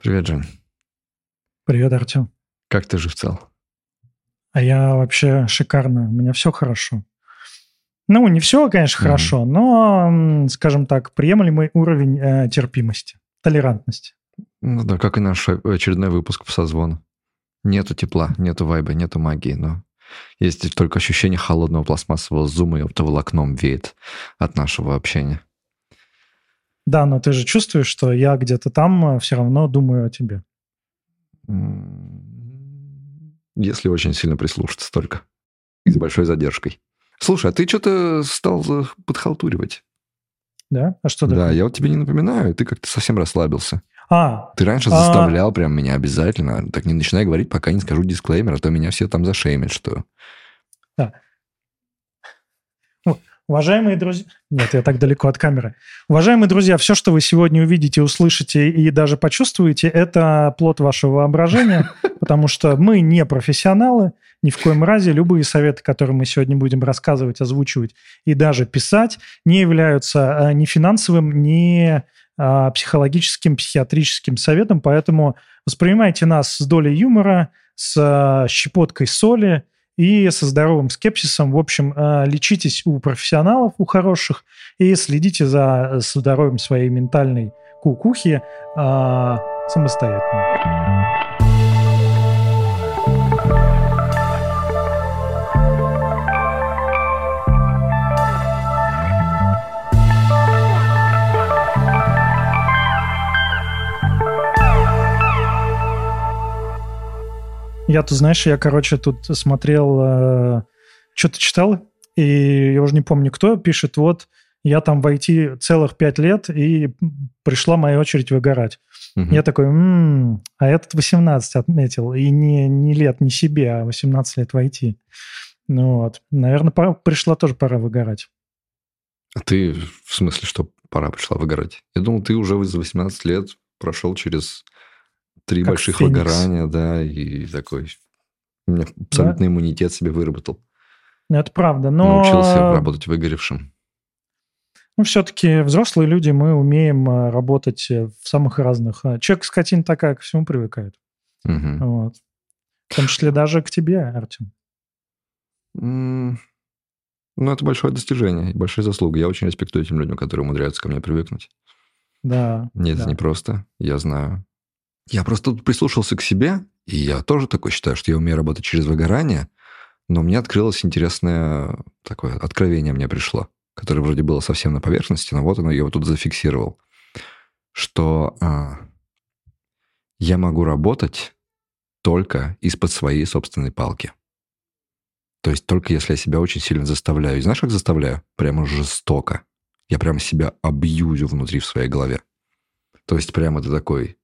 Привет, Жень. Привет, Артем. Как ты же в целом? А я вообще шикарно. У меня все хорошо. Ну, не все, конечно, mm-hmm. хорошо, но, скажем так, приемлемый уровень э, терпимости, толерантности. Ну да, как и наш очередной выпуск в созвон. Нету тепла, нету вайба, нету магии, но есть только ощущение холодного пластмассового зума и оптоволокном веет от нашего общения. Да, но ты же чувствуешь, что я где-то там э, все равно думаю о тебе. Если очень сильно прислушаться только. И с большой задержкой. Слушай, а ты что-то стал подхалтуривать. Да? А что такое? Да, я вот тебе не напоминаю, ты как-то совсем расслабился. А, ты раньше а... заставлял прям меня обязательно. Так не начинай говорить, пока не скажу дисклеймер, а то меня все там зашеймят, что... Да. Уважаемые друзья... Нет, я так далеко от камеры. Уважаемые друзья, все, что вы сегодня увидите, услышите и даже почувствуете, это плод вашего воображения, потому что мы не профессионалы, ни в коем разе. Любые советы, которые мы сегодня будем рассказывать, озвучивать и даже писать, не являются э, ни финансовым, ни а, психологическим, психиатрическим советом, поэтому воспринимайте нас с долей юмора, с э, щепоткой соли – и со здоровым скепсисом. В общем, э, лечитесь у профессионалов, у хороших, и следите за э, здоровьем своей ментальной кукухи э, самостоятельно. Я тут, знаешь, я, короче, тут смотрел, э, что-то читал, и я уже не помню, кто пишет, вот, я там войти целых пять лет, и пришла моя очередь выгорать. Угу. Я такой, м-м, а этот 18 отметил, и не, не лет, не себе, а 18 лет войти. Ну вот, наверное, пора, пришла тоже пора выгорать. А ты в смысле, что пора пришла выгорать? Я думал, ты уже за 18 лет прошел через Три как больших феникс. выгорания, да, и такой... У меня абсолютный да? иммунитет себе выработал. Ну, это правда, но... Научился работать выгоревшим. Ну, все-таки взрослые люди, мы умеем э, работать э, в самых разных... Э, человек скотин такая, ко всему привыкает. Угу. Вот. В том числе даже к тебе, Артем. Mm. Ну, это большое достижение, большая заслуга. Я очень респектую этим людям, которые умудряются ко мне привыкнуть. Да. Нет, да. это не просто. Я знаю. Я просто прислушался к себе, и я тоже такой считаю, что я умею работать через выгорание, но мне открылось интересное такое откровение мне пришло, которое вроде было совсем на поверхности, но вот оно, я его тут зафиксировал, что а, я могу работать только из-под своей собственной палки. То есть только если я себя очень сильно заставляю. И знаешь, как заставляю? Прямо жестоко. Я прямо себя абьюзю внутри в своей голове. То есть прямо ты такой,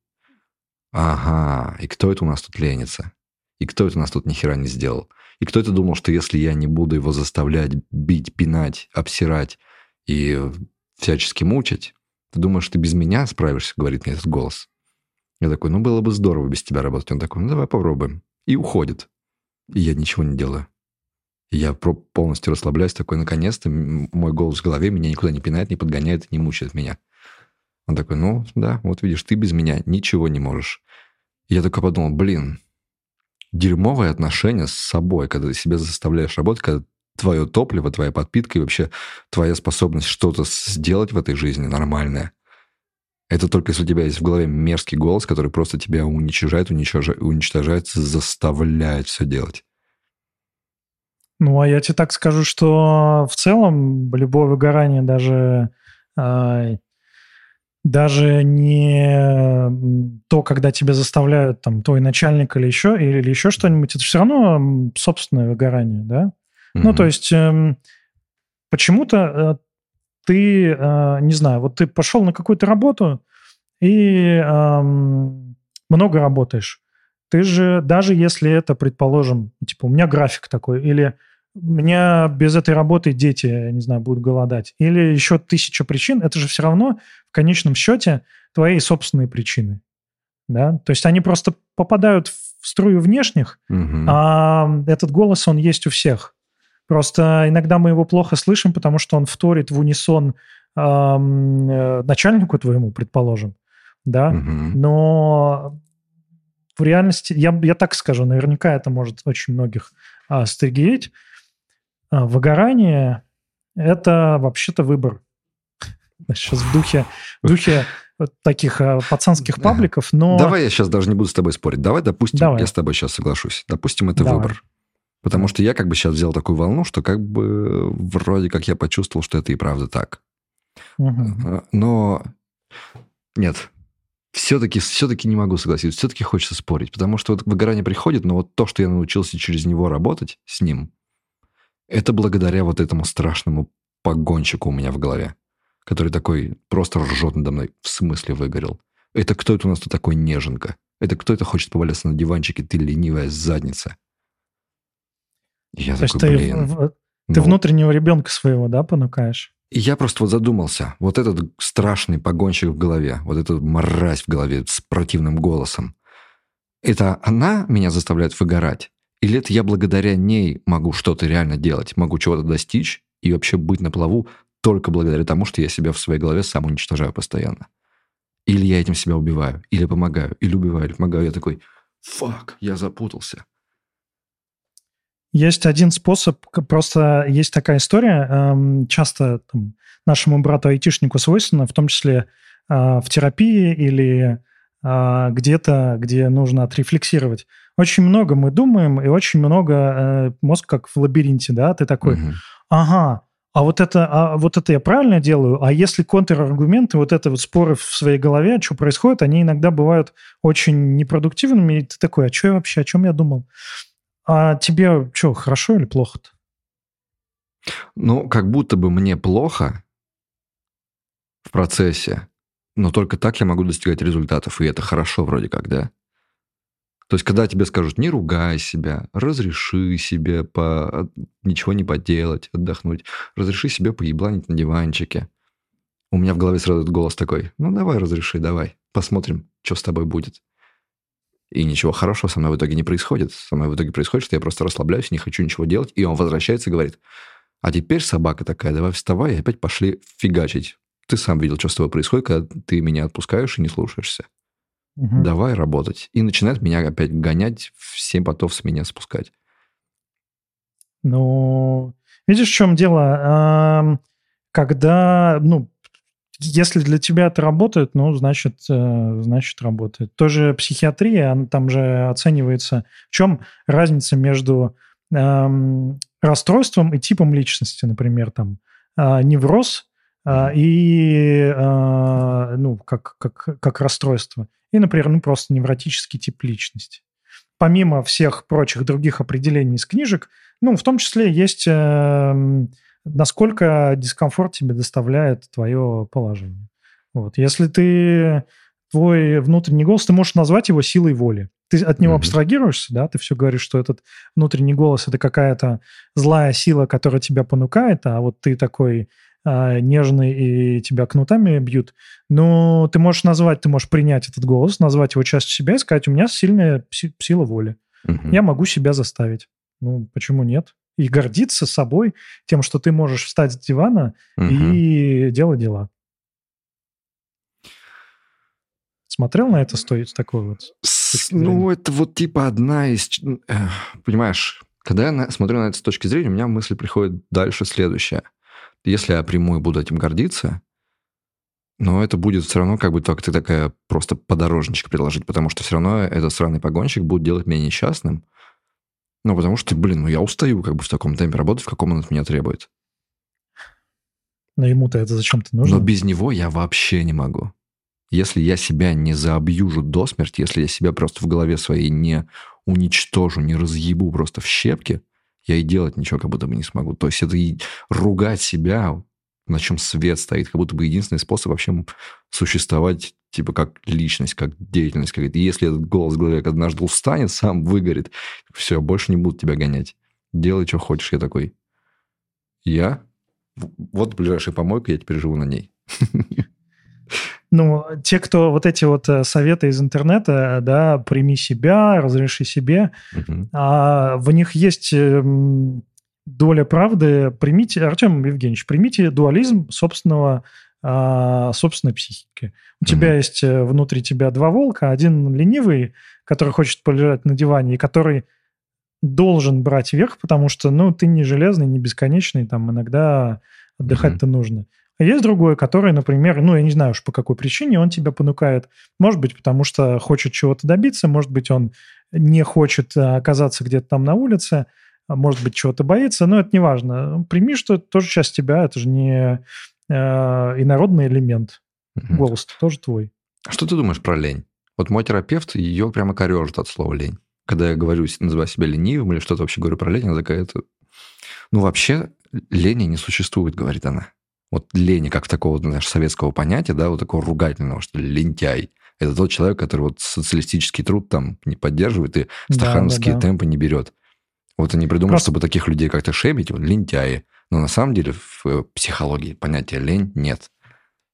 Ага, и кто это у нас тут ленится? И кто это у нас тут ни хера не сделал? И кто это думал, что если я не буду его заставлять бить, пинать, обсирать и всячески мучить, ты думаешь, ты без меня справишься, говорит мне этот голос. Я такой, ну было бы здорово без тебя работать. Он такой, ну давай попробуем. И уходит. И я ничего не делаю. Я полностью расслабляюсь, такой, наконец-то мой голос в голове меня никуда не пинает, не подгоняет, не мучает меня. Он такой, ну да, вот видишь, ты без меня ничего не можешь. Я только подумал, блин, дерьмовое отношение с собой, когда ты себя заставляешь работать, когда твое топливо, твоя подпитка и вообще твоя способность что-то сделать в этой жизни нормальное. Это только если у тебя есть в голове мерзкий голос, который просто тебя уничтожает, уничтожает, уничтожает заставляет все делать. Ну, а я тебе так скажу, что в целом любое выгорание даже э, даже не то, когда тебя заставляют там твой начальник или еще, или, еще что-нибудь, это все равно собственное выгорание, да? Mm-hmm. Ну, то есть э, почему-то э, ты, э, не знаю, вот ты пошел на какую-то работу и э, много работаешь. Ты же, даже если это, предположим, типа, у меня график такой, или у меня без этой работы дети, не знаю, будут голодать. Или еще тысяча причин. Это же все равно в конечном счете твои собственные причины. Да? То есть они просто попадают в струю внешних, угу. а этот голос, он есть у всех. Просто иногда мы его плохо слышим, потому что он вторит в унисон э, начальнику твоему, предположим. да, Мгм. но в реальности, я, я так скажу, наверняка это может очень многих а, стригерить. А, выгорание – это вообще-то выбор. Сейчас в духе, в духе таких а, пацанских пабликов, но... Давай я сейчас даже не буду с тобой спорить. Давай, допустим, Давай. я с тобой сейчас соглашусь. Допустим, это Давай. выбор. Потому что я как бы сейчас взял такую волну, что как бы вроде как я почувствовал, что это и правда так. А, Но нет, все-таки все-таки не могу согласиться. Все-таки хочется спорить, потому что вот выгорание приходит, но вот то, что я научился через него работать с ним, это благодаря вот этому страшному погонщику у меня в голове, который такой просто ржет надо мной. В смысле выгорел? Это кто это у нас тут такой неженка? Это кто это хочет поваляться на диванчике? Ты ленивая задница. Я То такой, ты, блин. в- ты ну, внутреннего ребенка своего, да, понукаешь? И я просто вот задумался, вот этот страшный погонщик в голове, вот эта мразь в голове с противным голосом, это она меня заставляет выгорать? Или это я благодаря ней могу что-то реально делать, могу чего-то достичь и вообще быть на плаву только благодаря тому, что я себя в своей голове сам уничтожаю постоянно? Или я этим себя убиваю, или помогаю, или убиваю, или помогаю. Я такой, фак, я запутался. Есть один способ, просто есть такая история, эм, часто там, нашему брату-айтишнику свойственно, в том числе э, в терапии или где-то, где нужно отрефлексировать. Очень много мы думаем, и очень много э, мозг как в лабиринте, да, ты такой, Мгм. ага, а вот это, а вот это я правильно делаю, а если контраргументы, вот это вот споры в своей голове, что происходит, они иногда бывают очень непродуктивными, и ты такой, а что я вообще, о чем я думал? А тебе что, хорошо или плохо-то? Ну, как будто бы мне плохо в процессе, но только так я могу достигать результатов, и это хорошо вроде как, да? То есть, когда тебе скажут, не ругай себя, разреши себе по... ничего не поделать, отдохнуть, разреши себе поебланить на диванчике. У меня в голове сразу этот голос такой, ну давай разреши, давай, посмотрим, что с тобой будет. И ничего хорошего со мной в итоге не происходит. Со мной в итоге происходит, что я просто расслабляюсь, не хочу ничего делать, и он возвращается и говорит, а теперь собака такая, давай вставай, и опять пошли фигачить. Ты сам видел, что с тобой происходит, когда ты меня отпускаешь и не слушаешься. Мгм. Давай работать. И начинает меня опять гонять, в семь потов с меня спускать. Ну, видишь, в чем дело? Когда, ну, если для тебя это работает, ну, значит, э, значит, работает. Тоже психиатрия, она там же оценивается. В чем разница между эм, расстройством и типом личности, например, там, а, невроз и, а, ну, как, как, как расстройство. И, например, ну, просто невротический тип личности. Помимо всех прочих других определений из книжек, ну, в том числе есть, эм, насколько дискомфорт тебе доставляет твое положение. Вот. Если ты твой внутренний голос, ты можешь назвать его силой воли. Ты от него Мгм. абстрагируешься, да, ты все говоришь, что этот внутренний голос это какая-то злая сила, которая тебя понукает, а вот ты такой а, нежный и тебя кнутами бьют. Но ты можешь назвать, ты можешь принять этот голос, назвать его частью себя и сказать, у меня сильная сила воли. Мгм. Я могу себя заставить. Ну, почему нет? И гордиться собой, тем, что ты можешь встать с дивана Мгм. и делать дела. Смотрел на это стоит такой вот? С- Ну, зрения? это вот типа одна из... Понимаешь, когда я на- смотрю на это с точки зрения, у меня мысль приходит дальше следующая. Если я приму и буду этим гордиться, но это будет все равно как бы только ты такая просто подорожничек предложить, потому что все равно этот сраный погонщик будет делать меня несчастным. Ну, потому что, блин, ну я устаю как бы в таком темпе работать, в каком он от меня требует. Но ему-то это зачем-то нужно. Но без него я вообще не могу. Если я себя не заобьюжу до смерти, если я себя просто в голове своей не уничтожу, не разъебу просто в щепки, я и делать ничего как будто бы не смогу. То есть это и ругать себя, на чем свет стоит, как будто бы единственный способ вообще существовать типа как личность, как деятельность какая-то. И если этот голос в голове однажды устанет, сам выгорит, все, больше не буду тебя гонять. Делай, что хочешь. Я такой, я? Вот ближайшая помойка, я теперь живу на ней. Ну, те, кто вот эти вот э, советы из интернета, да, прими себя, разреши себе, Мгм. а в них есть эм, доля правды. Примите, Артем Евгеньевич, примите дуализм собственного а, собственной психики. У mm-hmm. тебя есть э, внутри тебя два волка, один ленивый, который хочет полежать на диване, и который должен брать верх, потому что, ну, ты не железный, не бесконечный, там иногда отдыхать-то mm-hmm. нужно. А есть другой, который, например, ну, я не знаю уж по какой причине он тебя понукает. Может быть, потому что хочет чего-то добиться, может быть, он не хочет э, оказаться где-то там на улице, а может быть, чего-то боится, но это не важно. Прими, что это тоже часть тебя, это же не э, инородный элемент. Mm-hmm. Голос тоже твой. А что ты думаешь про лень? Вот мой терапевт ее прямо корежит от слова лень. Когда я говорю, называю себя ленивым или что-то вообще говорю про лень, она такая, это... ну вообще лени не существует, говорит она. Вот лени, как такого, знаешь, советского понятия, да, вот такого ругательного, что лентяй. Это тот человек, который вот социалистический труд там не поддерживает и стахановские да, да, да. темпы не берет. Вот они придумали, Просто... чтобы таких людей как-то шебить, вот, лентяи. Но на самом деле в психологии понятия лень нет.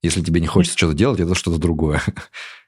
Если тебе не хочется что-то делать, это что-то другое.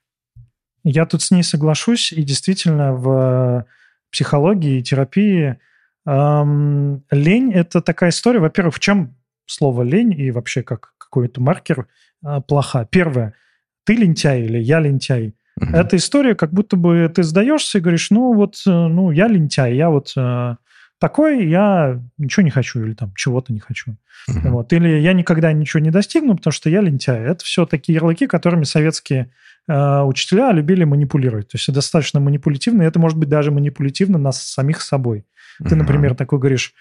Я тут с ней соглашусь, и действительно в психологии и терапии эм, лень – это такая история, во-первых, в чем слово лень и вообще как какой-то маркер э, плоха. Первое – ты лентяй или я лентяй. Угу. Эта история, как будто бы ты сдаешься и говоришь, ну вот, э, ну я лентяй, я вот э, такой, я ничего не хочу или там чего-то не хочу. Угу. Вот. Или я никогда ничего не достигну, потому что я лентяй. Это все такие ярлыки, которыми советские э, учителя любили манипулировать. То есть это достаточно манипулятивно, и это может быть даже манипулятивно нас самих собой. Угу. Ты, например, такой говоришь,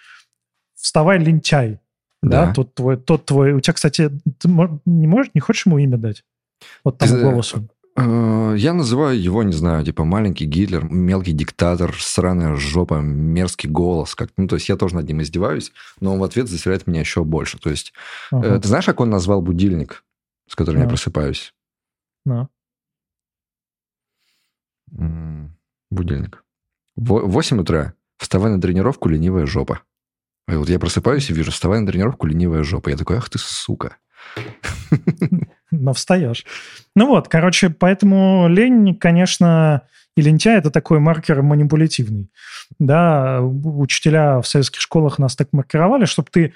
вставай, лентяй. Да. да, тот твой, тот твой. У тебя, кстати, ты не можешь, не хочешь ему имя дать? Вот тому ты, голосу. Э, я называю его, не знаю, типа маленький Гитлер, мелкий диктатор, сраная жопа, мерзкий голос. Как, ну, то есть я тоже над ним издеваюсь, но он в ответ засирает меня еще больше. То есть uh-huh. ты знаешь, как он назвал будильник, с которым uh-huh. я просыпаюсь? No. Будильник. В 8 утра. Вставай на тренировку, ленивая жопа. И вот я просыпаюсь и вижу, вставай на тренировку, ленивая жопа. Я такой, ах ты сука. Но встаешь. Ну вот, короче, поэтому лень, конечно, и лентяй – это такой маркер манипулятивный. Да, учителя в советских школах нас так маркировали, чтобы ты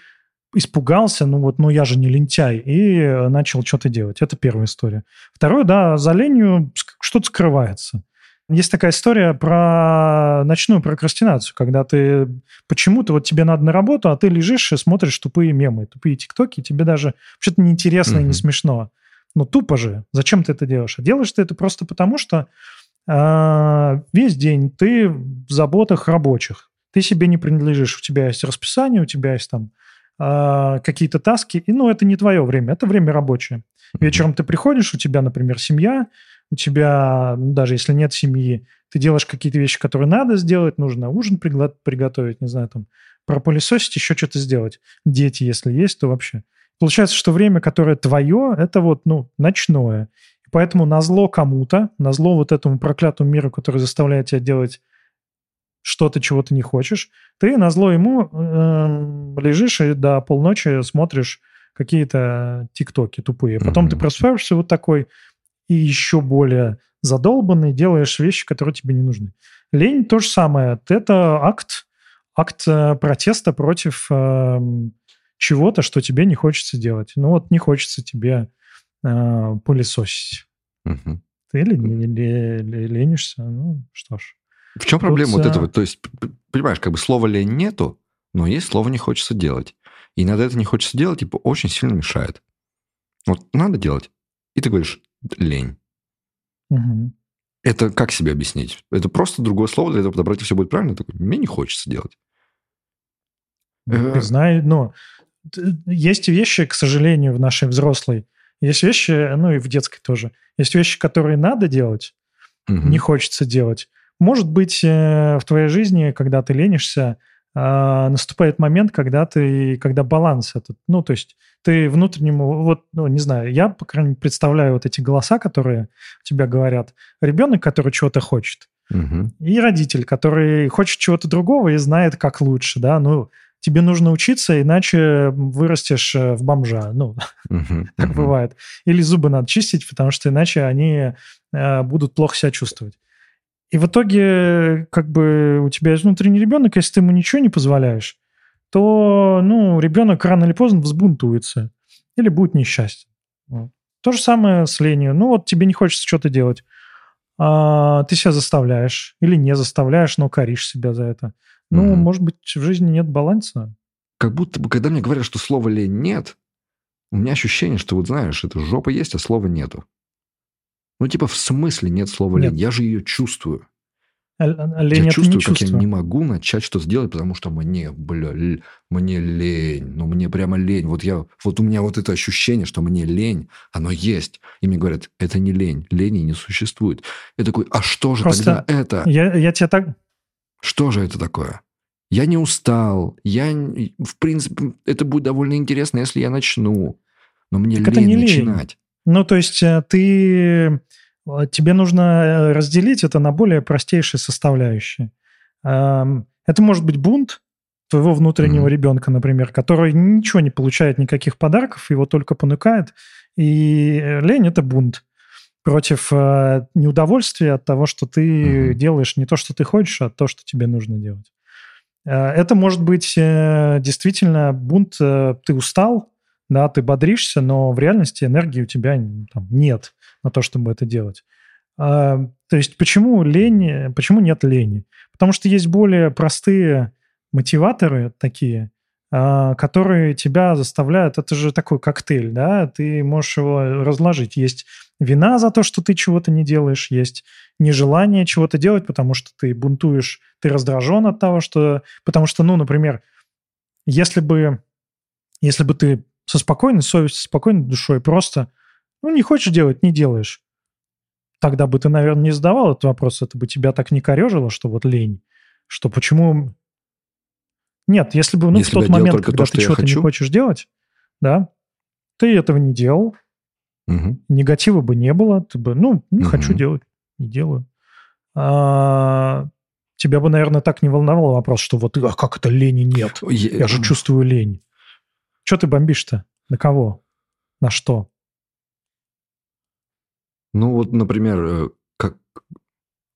испугался, ну вот, ну я же не лентяй, и начал что-то делать. Это первая история. Второе, да, за ленью что-то скрывается. Есть такая история про ночную прокрастинацию, когда ты почему-то вот тебе надо на работу, а ты лежишь и смотришь тупые мемы, тупые тиктоки, и тебе даже вообще-то неинтересно mm-hmm. и не смешно. Ну, тупо же. Зачем ты это делаешь? А делаешь ты это просто потому, что э, весь день ты в заботах рабочих. Ты себе не принадлежишь. У тебя есть расписание, у тебя есть там э, какие-то таски. И, ну, это не твое время, это время рабочее. Вечером ты приходишь, у тебя, например, семья, у тебя, ну, даже если нет семьи, ты делаешь какие-то вещи, которые надо сделать, нужно ужин приготовить, не знаю, там, пропылесосить, еще что-то сделать. Дети, если есть, то вообще. Получается, что время, которое твое, это вот, ну, ночное. И поэтому на зло кому-то, на зло вот этому проклятому миру, который заставляет тебя делать что-то, чего ты не хочешь, ты на зло ему э, лежишь и до полночи смотришь какие-то тиктоки тупые. Потом mm-hmm. ты просыпаешься вот такой и еще более задолбанный, делаешь вещи, которые тебе не нужны. Лень то же самое. Это акт, акт э, протеста против э, чего-то, что тебе не хочется делать. Ну вот не хочется тебе э, пылесосить. Угу. Ты ленишься? Ну что ж. В чем проблема вот, вот этого? То есть, понимаешь, как бы слова лень нету, но есть слово не хочется делать. И иногда это не хочется делать, типа, очень сильно мешает. Вот надо делать. И ты говоришь, лень. Угу. Это как себе объяснить? Это просто другое слово для этого подобрать, и все будет правильно. Такой, мне не хочется делать. Не знаю, но есть вещи, к сожалению, в нашей взрослой, есть вещи, ну и в детской тоже, есть вещи, которые надо делать, угу. не хочется делать. Может быть, э, в твоей жизни, когда ты ленишься, а, наступает момент, когда ты, когда баланс этот, ну, то есть ты внутреннему, вот, ну, не знаю, я, по крайней мере, представляю вот эти голоса, которые тебя говорят. Ребенок, который чего-то хочет, угу. и родитель, который хочет чего-то другого и знает, как лучше, да, ну, тебе нужно учиться, иначе вырастешь э, в бомжа. Ну, uh-huh, так uh-huh. бывает. Или зубы надо чистить, потому что иначе они э, будут плохо себя чувствовать. И в итоге, как бы у тебя есть внутренний ребенок, если ты ему ничего не позволяешь, то, ну, ребенок рано или поздно взбунтуется или будет несчастен. Вот. То же самое с ленью. Ну вот тебе не хочется что-то делать. А, ты себя заставляешь или не заставляешь, но коришь себя за это. Ну, угу. может быть, в жизни нет баланса. Как будто бы, когда мне говорят, что слова лень нет, у меня ощущение, что вот знаешь, это жопа есть, а слова нету. Ну, типа, в смысле нет слова нет. лень? Я же ее чувствую. А, а лень я чувствую, как чувство. я не могу начать что-то сделать, потому что мне, бля, л- мне лень. Ну, мне прямо лень. Вот я, вот у меня вот это ощущение, что мне лень, оно есть. И мне говорят, это не лень. Лени не существует. Я такой, а что же Просто тогда это? Я, я тебе так... Что же это такое? Я не устал. Я, в принципе, это будет довольно интересно, если я начну. Но мне так лень начинать. Ну, то есть э, ты а, тебе нужно э, разделить это на более простейшие составляющие. Это может быть бунт твоего внутреннего mm-hmm. ребенка, например, который ничего не получает, никаких подарков, его только понукает. И э, лень – это бунт против э, неудовольствия от того, что ты mm-hmm. делаешь не то, что ты хочешь, а то, что тебе нужно делать. Это может быть действительно бунт, ты устал, да, ты бодришься, но в реальности энергии у тебя там, нет на то, чтобы это делать. А, то есть почему лень, почему нет лени? Потому что есть более простые мотиваторы такие, а, которые тебя заставляют, это же такой коктейль, да, ты можешь его разложить. Есть вина за то, что ты чего-то не делаешь, есть нежелание чего-то делать, потому что ты бунтуешь, ты раздражен от того, что... Потому что, ну, например, если бы, если бы ты со спокойной совестью, спокойной душой просто ну, не хочешь делать, не делаешь. Тогда бы ты, наверное, не задавал этот вопрос, это бы тебя так не корежило, что вот лень, что почему... Нет, если бы, ну, если в тот момент, когда то, ты что-то не хочешь делать, да, ты этого не делал, угу. негатива бы не было, ты бы, ну, не угу. хочу делать, не делаю. А, тебя бы, наверное, так не волновал вопрос, что вот, а как это лени нет? Я, Я же чувствую лень. Что ты бомбишь-то? На кого? На что? Ну вот, например, э, как,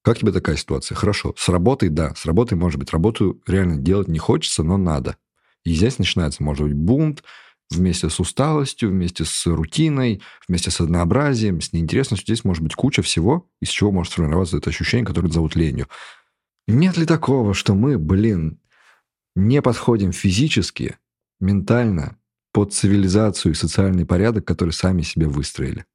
как тебе такая ситуация? Хорошо, с работой, да, с работой, может быть, работу реально делать не хочется, но надо. И здесь начинается, может быть, бунт вместе с усталостью, вместе с рутиной, вместе с однообразием, с неинтересностью. Здесь может быть куча всего, из чего может сформироваться это ощущение, которое зовут ленью. Нет ли такого, что мы, блин, не подходим физически, ментально под цивилизацию и социальный порядок, который сами себе выстроили?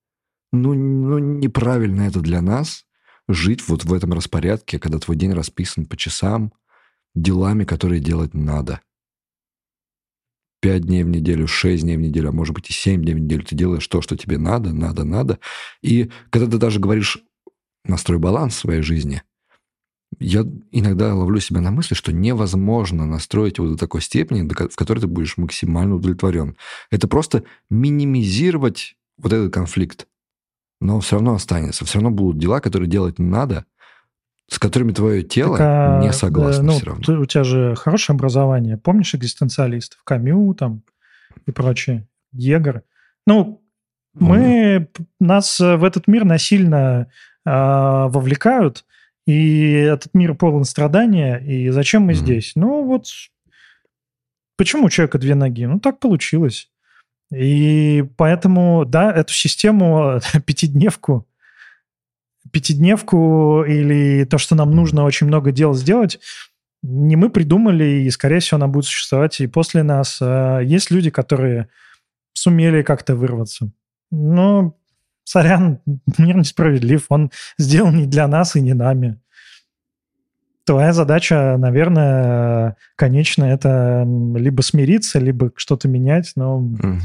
ну, ну, неправильно это для нас, жить вот в этом распорядке, когда твой день расписан по часам, делами, которые делать надо. Пять дней в неделю, шесть дней в неделю, а может быть и семь дней в неделю ты делаешь то, что тебе надо, надо, надо. И когда ты даже говоришь «настрой баланс в своей жизни», я иногда ловлю себя на мысли, что невозможно настроить его до такой степени, в которой ты будешь максимально удовлетворен. Это просто минимизировать вот этот конфликт но все равно останется. Все равно будут дела, которые делать надо, с которыми твое тело так, а, не согласно ну, все равно. Ты, у тебя же хорошее образование. Помнишь экзистенциалистов? Камю там и прочее. Егор. Ну, мы, нас в этот мир насильно э, вовлекают, и этот мир полон страдания, и зачем мы mm-hmm. здесь? Ну, вот почему у человека две ноги? Ну, так получилось. И поэтому, да, эту систему, пятидневку, пятидневку или то, что нам нужно очень много дел сделать, не мы придумали, и, скорее всего, она будет существовать и после нас. А есть люди, которые сумели как-то вырваться. Но, сорян, мир несправедлив. Он сделан не для нас и не нами. Твоя задача, наверное, конечно, это либо смириться, либо что-то менять, но... Mm.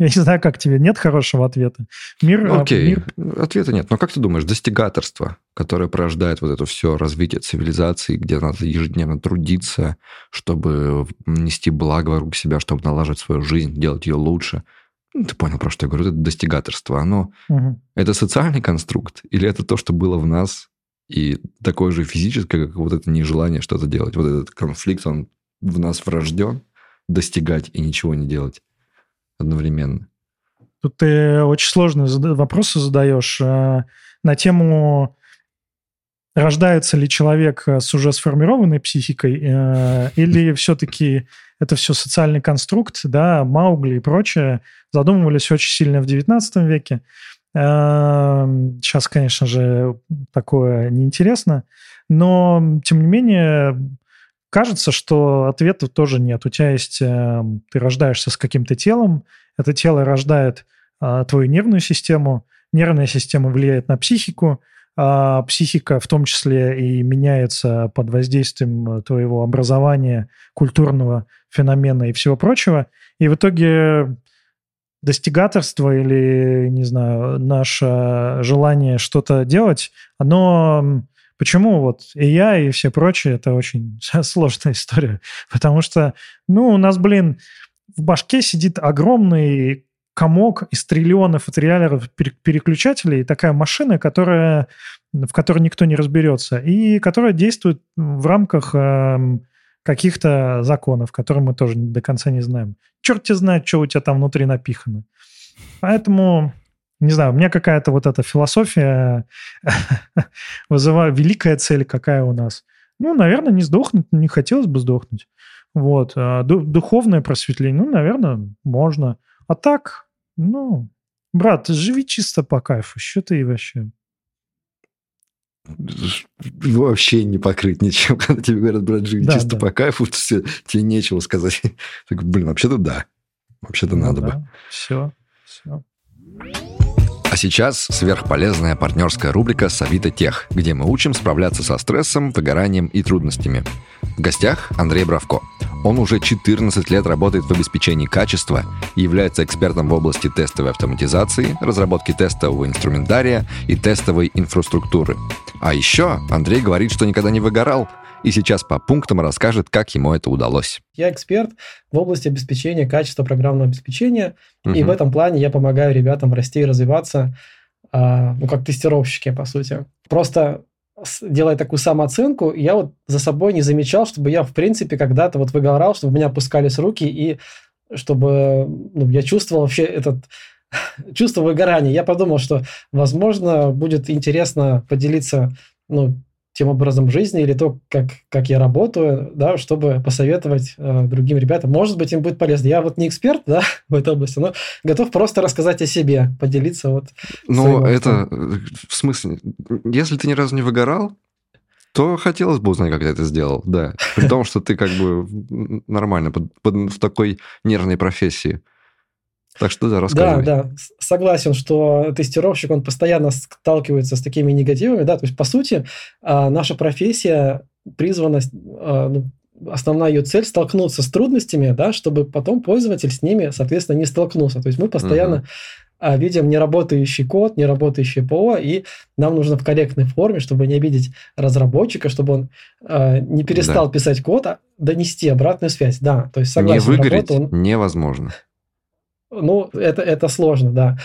Я не знаю, как тебе. Нет хорошего ответа. Мир, а, Окей, мир... ответа нет. Но как ты думаешь, достигаторство, которое порождает вот это все развитие цивилизации, где надо ежедневно трудиться, чтобы нести благо вокруг себя, чтобы налаживать свою жизнь, делать ее лучше, ты понял, про что я говорю, это достигаторство. Оно угу. это социальный конструкт или это то, что было в нас и такое же физическое, как вот это нежелание что-то делать. Вот этот конфликт, он в нас врожден, достигать и ничего не делать одновременно. Тут ты очень сложные вопросы задаешь э, на тему, рождается ли человек с уже сформированной психикой, э, или все-таки это все социальный конструкт, да, Маугли и прочее, задумывались очень сильно в XIX веке. Сейчас, эм, конечно же, такое неинтересно, но, тем не менее, кажется, что ответа тоже нет. У тебя есть... Эм, ты рождаешься с каким-то телом, это тело рождает а, твою нервную систему, нервная система влияет на психику, а психика в том числе и меняется под воздействием твоего образования, культурного феномена и всего прочего. И в итоге достигаторство или, не знаю, наше желание что-то делать, оно... Почему вот и я, и все прочие, это очень сложная история. Потому что, ну, у нас, блин, в башке сидит огромный комок из триллионов и триллиардов переключателей, такая машина, которая, в которой никто не разберется, и которая действует в рамках э, каких-то законов, которые мы тоже до конца не знаем. Черт тебе знает, что у тебя там внутри напихано. Поэтому, не знаю, у меня какая-то вот эта философия вызывает великая цель какая у нас. Ну, наверное, не сдохнуть, не хотелось бы сдохнуть. Вот. А духовное просветление, ну, наверное, можно. А так, ну, брат, живи чисто по кайфу. Что ты вообще? Вообще не покрыть ничем. Когда тебе говорят, брат, живи да, чисто да. по кайфу, все, тебе нечего сказать. Так, блин, вообще-то да. Вообще-то ну, надо да. бы. Все, все. А сейчас сверхполезная партнерская рубрика «Савита Тех», где мы учим справляться со стрессом, выгоранием и трудностями. В гостях Андрей Бравко. Он уже 14 лет работает в обеспечении качества и является экспертом в области тестовой автоматизации, разработки тестового инструментария и тестовой инфраструктуры. А еще Андрей говорит, что никогда не выгорал, и сейчас по пунктам расскажет, как ему это удалось. Я эксперт в области обеспечения качества программного обеспечения, угу. и в этом плане я помогаю ребятам расти и развиваться, а, ну, как тестировщики, по сути. Просто делая такую самооценку, я вот за собой не замечал, чтобы я, в принципе, когда-то вот выгорал, чтобы у меня опускались руки, и чтобы ну, я чувствовал вообще этот чувство выгорания. Я подумал, что, возможно, будет интересно поделиться ну, тем образом жизни или то, как, как я работаю, да, чтобы посоветовать э, другим ребятам. Может быть, им будет полезно. Я вот не эксперт да, в этой области, но готов просто рассказать о себе, поделиться вот. Ну, это в смысле, если ты ни разу не выгорал, то хотелось бы узнать, как ты это сделал, да. При том, что ты как бы нормально под, под, в такой нервной профессии. Так что да, рассказывай. Да, да, согласен, что тестировщик, он постоянно сталкивается с такими негативами, да, то есть, по сути, а, наша профессия призвана, а, ну, основная ее цель столкнуться с трудностями, да, чтобы потом пользователь с ними, соответственно, не столкнулся. То есть мы постоянно угу. видим неработающий код, неработающий ПО, и нам нужно в корректной форме, чтобы не обидеть разработчика, чтобы он не перестал да. писать код, а донести обратную связь. Да, то есть согласен. Не выгореть работу, он... невозможно. Ну, это, это сложно, да.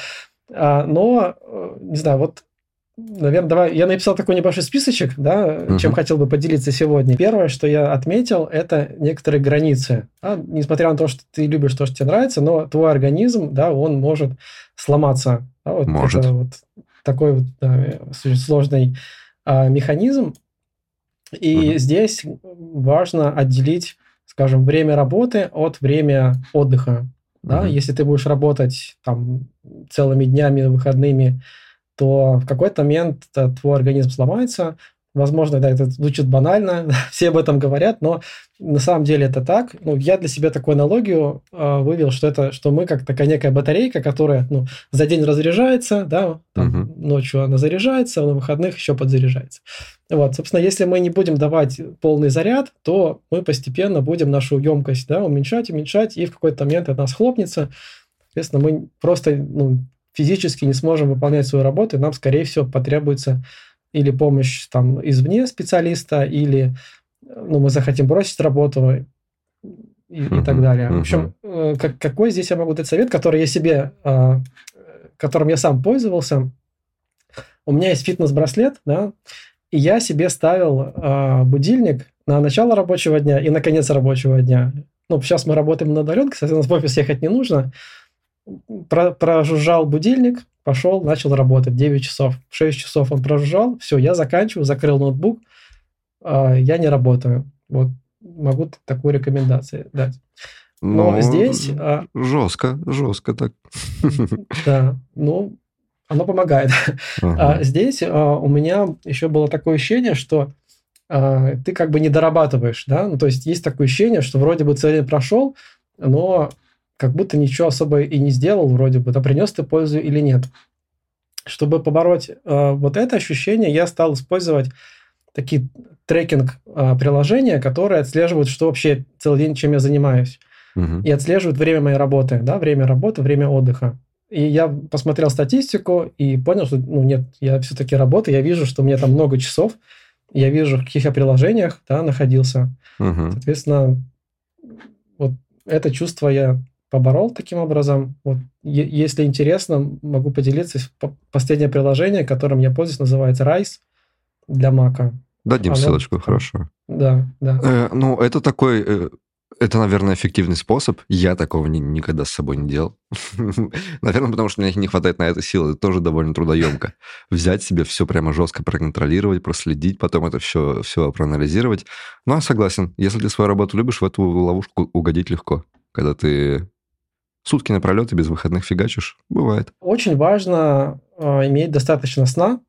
А, но, э, не знаю, вот, наверное, давай... Я написал такой небольшой списочек, да, угу. чем хотел бы поделиться сегодня. Первое, что я отметил, это некоторые границы. А, несмотря на то, что ты любишь то, что тебе нравится, но твой организм, да, он может сломаться. Да, вот может. Это вот такой вот да, сложный а, механизм. И угу. здесь важно отделить, скажем, время работы от времени отдыха. Да? Mm-hmm. Если ты будешь работать там целыми днями, выходными, то в какой-то момент твой организм сломается, Возможно, да, это звучит банально, все об этом говорят, но на самом деле это так. Ну, я для себя такую аналогию э, вывел, что это, что мы как такая некая батарейка, которая ну, за день разряжается, да, там, угу. ночью она заряжается, а на выходных еще подзаряжается. Вот, собственно, если мы не будем давать полный заряд, то мы постепенно будем нашу емкость да, уменьшать, уменьшать, и в какой-то момент это нас хлопнется. Соответственно, мы просто ну, физически не сможем выполнять свою работу, и нам, скорее всего, потребуется или помощь там извне специалиста, или ну, мы захотим бросить работу и, и так далее. В общем, э, как, какой здесь я могу дать совет, который я себе, э, которым я сам пользовался. У меня есть фитнес-браслет, да, и я себе ставил э, будильник на начало рабочего дня и на конец рабочего дня. Ну, сейчас мы работаем на удаленке, соответственно, в офис ехать не нужно. Про, прожужжал будильник, пошел, начал работать 9 часов. 6 часов он прожужжал, все, я заканчиваю, закрыл ноутбук, э, я не работаю. Вот могу такую рекомендацию дать. Но ну, здесь... А жестко, жестко так. Да, ну, оно помогает. Ага. А здесь а, у меня еще было такое ощущение, что а, ты как бы не дорабатываешь, да, ну, то есть есть такое ощущение, что вроде бы цель прошел, но как будто ничего особо и не сделал вроде бы, да, принес ты пользу или нет. Чтобы побороть э, вот это ощущение, я стал использовать такие трекинг-приложения, которые отслеживают, что вообще целый день, чем я занимаюсь. Угу. И отслеживают время моей работы, да, время работы, время отдыха. И я посмотрел статистику и понял, что, ну, нет, я все-таки работаю, я вижу, что у меня там много часов, я вижу, в каких я приложениях, да, находился. Угу. Соответственно, вот это чувство я поборол таким образом. Вот, если интересно, могу поделиться. Последнее приложение, которым я пользуюсь, называется Rise для Мака. Дадим Оно... ссылочку, хорошо. Да, да. Э, ну, это такой э, это, наверное, эффективный способ. Я такого ни, никогда с собой не делал. наверное, потому что меня не хватает на это силы. Это тоже довольно трудоемко. Взять себе все прямо жестко проконтролировать, проследить, потом это все, все проанализировать. Ну, согласен. Если ты свою работу любишь, в эту ловушку угодить легко. Когда ты сутки напролет и без выходных фигачишь. Бывает. Очень важно э, иметь достаточно сна,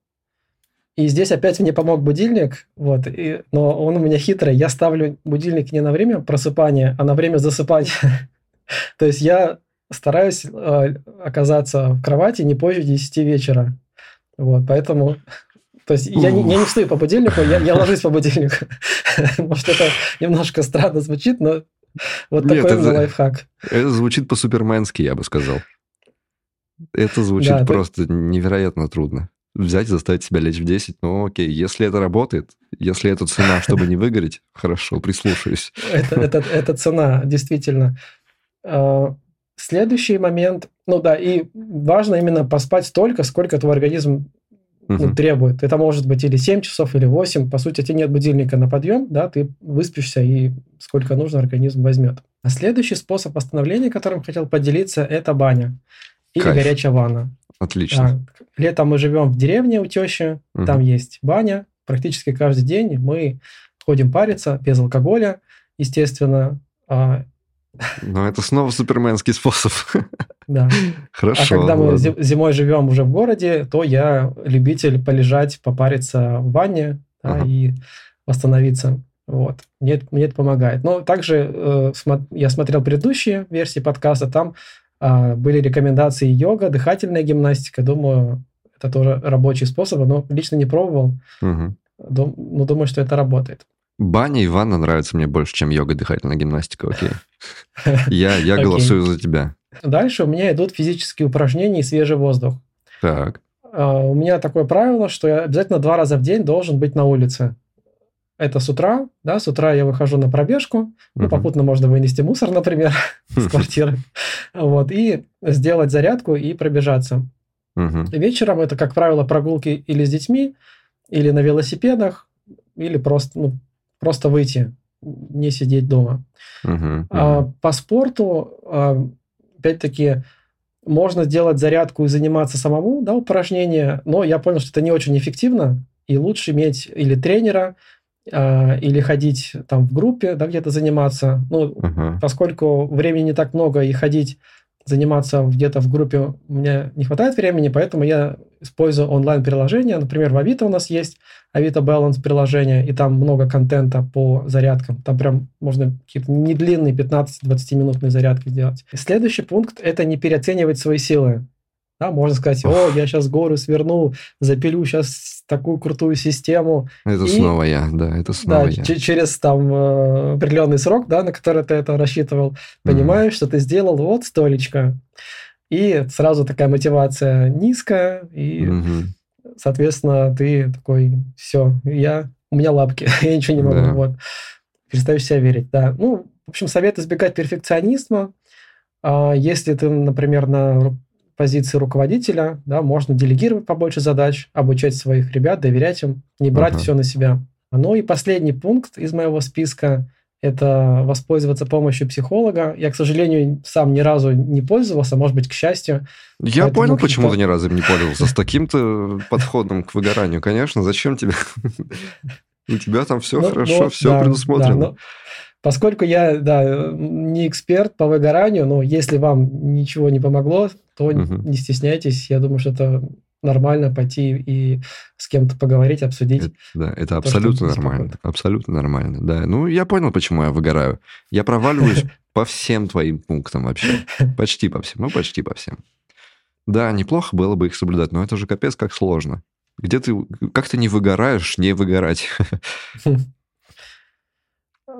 и здесь опять мне помог будильник, вот, и, но он у меня хитрый. Я ставлю будильник не на время просыпания, а на время засыпания. То есть я стараюсь э, оказаться в кровати не позже 10 вечера. Вот, поэтому... То есть я не, я не встаю по будильнику, я, я ложусь по будильнику. Может, это немножко странно звучит, но вот Нет, такой это, лайфхак. Это звучит по-суперменски, я бы сказал. Это звучит да, просто ты... невероятно трудно взять и заставить себя лечь в 10. Ну, окей, если это работает, если это цена, чтобы не выгореть, хорошо, прислушаюсь. Это, это, это цена, действительно. А, следующий момент, ну да, и важно именно поспать столько, сколько твой организм ну, требует. Это может быть или 7 часов, или 8. По сути, тебе нет будильника на подъем, да, ты выспишься и сколько нужно организм возьмет. А следующий способ восстановления, которым хотел поделиться, это баня или Кайф. горячая ванна. Отлично. А, летом мы живем в деревне у тещи, угу. там есть баня. Практически каждый день мы ходим париться без алкоголя, естественно. А... Но это снова суперменский способ. Да. Хорошо. А когда мы зимой живем уже в городе, то я любитель полежать, попариться в ванне да, ага. и восстановиться. Вот. Мне, мне это помогает. Но также э, смо- я смотрел предыдущие версии подкаста, там а, были рекомендации йога, дыхательная гимнастика. Думаю, это тоже рабочий способ, но лично не пробовал. Угу. Дум, но думаю, что это работает. Баня и ванна нравятся мне больше, чем йога, дыхательная гимнастика. Окей. Я, я голосую за тебя. Дальше у меня идут физические упражнения и свежий воздух. Так. А, у меня такое правило, что я обязательно два раза в день должен быть на улице это с утра, да, с утра я выхожу на пробежку, ну, попутно можно вынести мусор, например, с квартиры, вот, и сделать зарядку и пробежаться. Вечером это, как правило, прогулки или с детьми, или на велосипедах, или просто, ну, просто выйти, не сидеть дома. Uh-huh. А, по спорту, а, опять-таки, можно сделать зарядку и заниматься самому, да, упражнения, но я понял, что это не очень эффективно, и лучше иметь или тренера, а, или ходить там в группе, да, где-то заниматься. Ну, uh-huh. поскольку времени не так много и ходить, заниматься где-то в группе меня не хватает времени, поэтому я использую онлайн-приложения. Например, в Авито у нас есть Авито Balance приложение, и там много контента по зарядкам. Там прям можно какие-то недлинные 15-20 минутные зарядки сделать. Следующий пункт – это не переоценивать свои силы. Да, можно сказать, о, я сейчас горы сверну, запилю сейчас такую крутую систему. Это и, снова я, да, это снова да, я. через там э, определенный срок, да, на который ты это рассчитывал, понимаешь, mm что ты сделал вот столечко. И сразу такая мотивация низкая, и, mm соответственно, ты такой, все, я, у меня лапки, я ничего не могу, да. вот. Перестаешь себя верить, да. Ну, в общем, совет избегать перфекционизма. А если ты, например, на позиции руководителя, да, можно делегировать побольше задач, обучать своих ребят, доверять им, не брать uh-huh. все на себя. Ну и последний пункт из моего списка – это воспользоваться помощью психолога. Я, к сожалению, сам ни разу не пользовался, может быть, к счастью. Я понял, почему ты ни разу не пользовался. С таким-то подходом к выгоранию, конечно. Зачем тебе? У тебя там все ну, хорошо, ну, все предусмотрено. Поскольку я, да, не эксперт по выгоранию, но если вам ничего не помогло, то угу. не стесняйтесь. Я думаю, что это нормально пойти и с кем-то поговорить, обсудить. Это, да, это то, абсолютно нормально. Абсолютно нормально, да. Ну, я понял, почему я выгораю. Я проваливаюсь по всем твоим пунктам вообще. Почти по всем. Ну, почти по всем. Да, неплохо было бы их соблюдать, но это же капец как сложно. Где ты, как ты не выгораешь, не выгорать?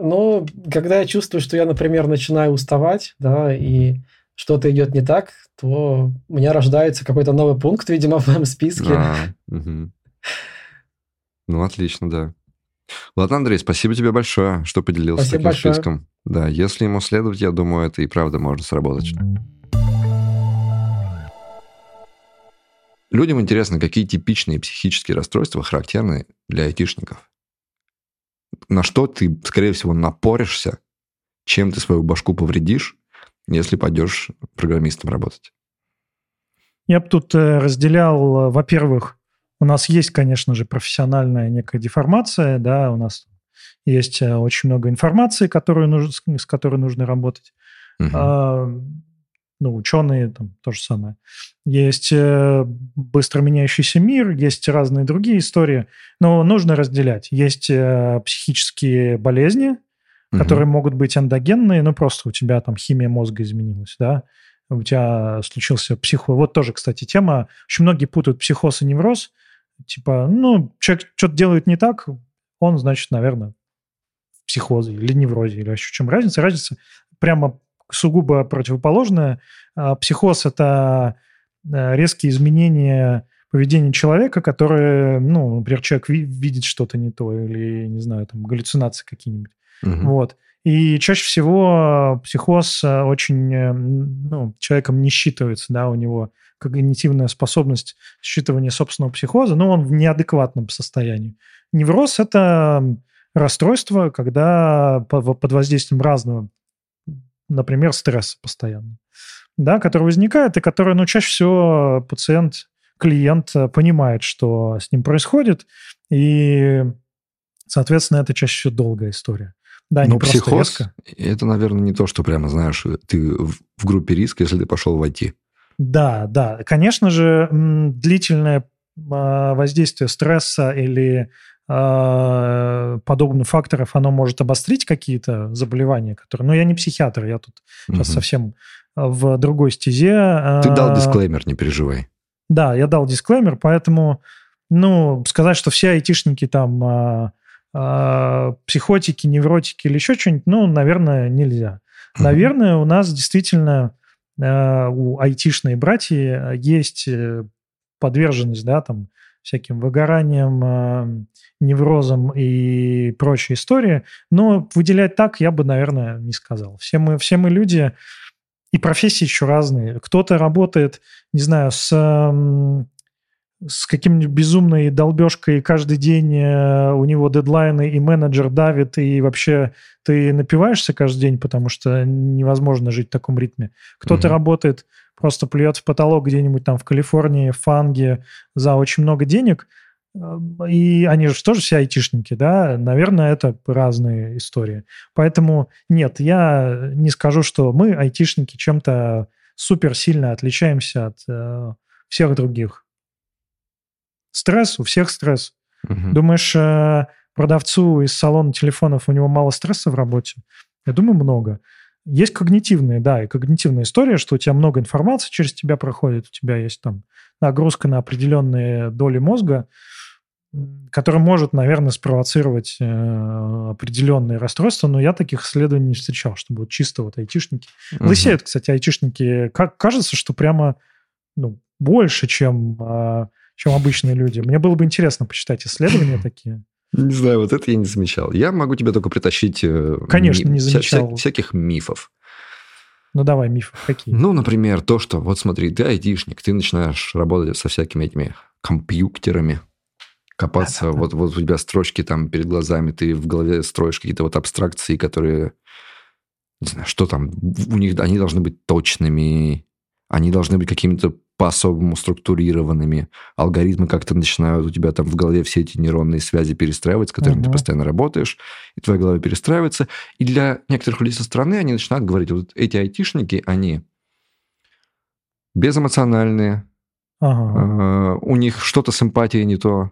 Ну, когда я чувствую, что я, например, начинаю уставать, да, и что-то идет не так, то у меня рождается какой-то новый пункт, видимо, в моем списке. А, угу. Ну, отлично, да. Ладно, Андрей, спасибо тебе большое, что поделился спасибо таким большое. списком. Да, если ему следовать, я думаю, это и правда может сработать. Людям интересно, какие типичные психические расстройства характерны для айтишников на что ты, скорее всего, напоришься, чем ты свою башку повредишь, если пойдешь программистом работать? Я бы тут э, разделял, э, во-первых, у нас есть, конечно же, профессиональная некая деформация, да, у нас есть э, очень много информации, которую нужно, с которой нужно работать. Угу. Ну, ученые там то же самое. Есть э, быстро меняющийся мир, есть разные другие истории, но нужно разделять. Есть э, психические болезни, угу. которые могут быть эндогенные, ну, просто у тебя там химия мозга изменилась, да, у тебя случился психо... Вот тоже, кстати, тема. Очень многие путают психоз и невроз. Типа, ну, человек что-то делает не так, он, значит, наверное, в психозе или неврозе, или еще в чем разница. Разница прямо сугубо противоположное. А, психоз – это э, резкие изменения поведения человека, которые, ну, например, человек видит что-то не то или, не знаю, там, галлюцинации какие-нибудь. Угу. Вот. И чаще всего психоз э, очень, э, ну, человеком не считывается, да, у него когнитивная способность считывания собственного психоза, но он в неадекватном состоянии. Невроз – это расстройство, когда под воздействием разного например, стресс постоянно, да, который возникает и который, ну, чаще всего пациент, клиент э, понимает, что с ним происходит, и, соответственно, это чаще всего долгая история. Да, Но психоз – это, наверное, не то, что прямо знаешь, ты в группе риска, если ты пошел в IT. Да, да. Конечно же, длительное а, воздействие стресса или подобных факторов, оно может обострить какие-то заболевания, которые... Ну, я не психиатр, я тут угу. сейчас совсем в другой стезе. Ты дал а, дисклеймер, не переживай. Да, я дал дисклеймер, поэтому, ну, сказать, что все айтишники там а, а, психотики, невротики или еще что-нибудь, ну, наверное, нельзя. Угу. Наверное, у нас действительно а, у айтишной братья есть э, подверженность, да, там, всяким выгоранием, а, неврозом и прочей истории. Но выделять так я бы, наверное, не сказал. Все мы, все мы люди, и профессии еще разные. Кто-то работает, не знаю, с, с каким-нибудь безумной долбежкой каждый день э, у него дедлайны, и менеджер давит, и вообще ты напиваешься каждый день, потому что невозможно жить в таком ритме. Кто-то mm-hmm. работает просто плюет в потолок где-нибудь там в Калифорнии, в Фанге за очень много денег, и они же тоже все айтишники, да, наверное, это разные истории. Поэтому нет, я не скажу, что мы, айтишники, чем-то супер сильно отличаемся от э, всех других. Стресс, у всех стресс. Угу. Думаешь, э, продавцу из салона телефонов у него мало стресса в работе? Я думаю, много. Есть когнитивные, да, и когнитивная история, что у тебя много информации через тебя проходит, у тебя есть там нагрузка на определенные доли мозга, которая может, наверное, спровоцировать э, определенные расстройства, но я таких исследований не встречал, чтобы вот чисто вот айтишники... Угу. Лысеют, кстати, айтишники. Как, кажется, что прямо ну, больше, чем, э, чем обычные люди. Мне было бы интересно почитать исследования такие. Не знаю, вот это я не замечал. Я могу тебе только притащить... Э, Конечно, не замечал. Вся, всяких мифов. Ну, давай, мифы какие? Ну, например, то, что, вот смотри, ты айтишник, ты начинаешь работать со всякими этими компьютерами, копаться, да, да, да. Вот, вот у тебя строчки там перед глазами, ты в голове строишь какие-то вот абстракции, которые, не знаю, что там, у них, они должны быть точными, они должны быть какими-то по-особому структурированными, алгоритмы как-то начинают у тебя там в голове все эти нейронные связи перестраивать, с которыми uh-huh. ты постоянно работаешь, и твоя голова перестраивается. И для некоторых людей со стороны они начинают говорить, вот эти айтишники, они безэмоциональные, ага. у них что-то с эмпатией не то.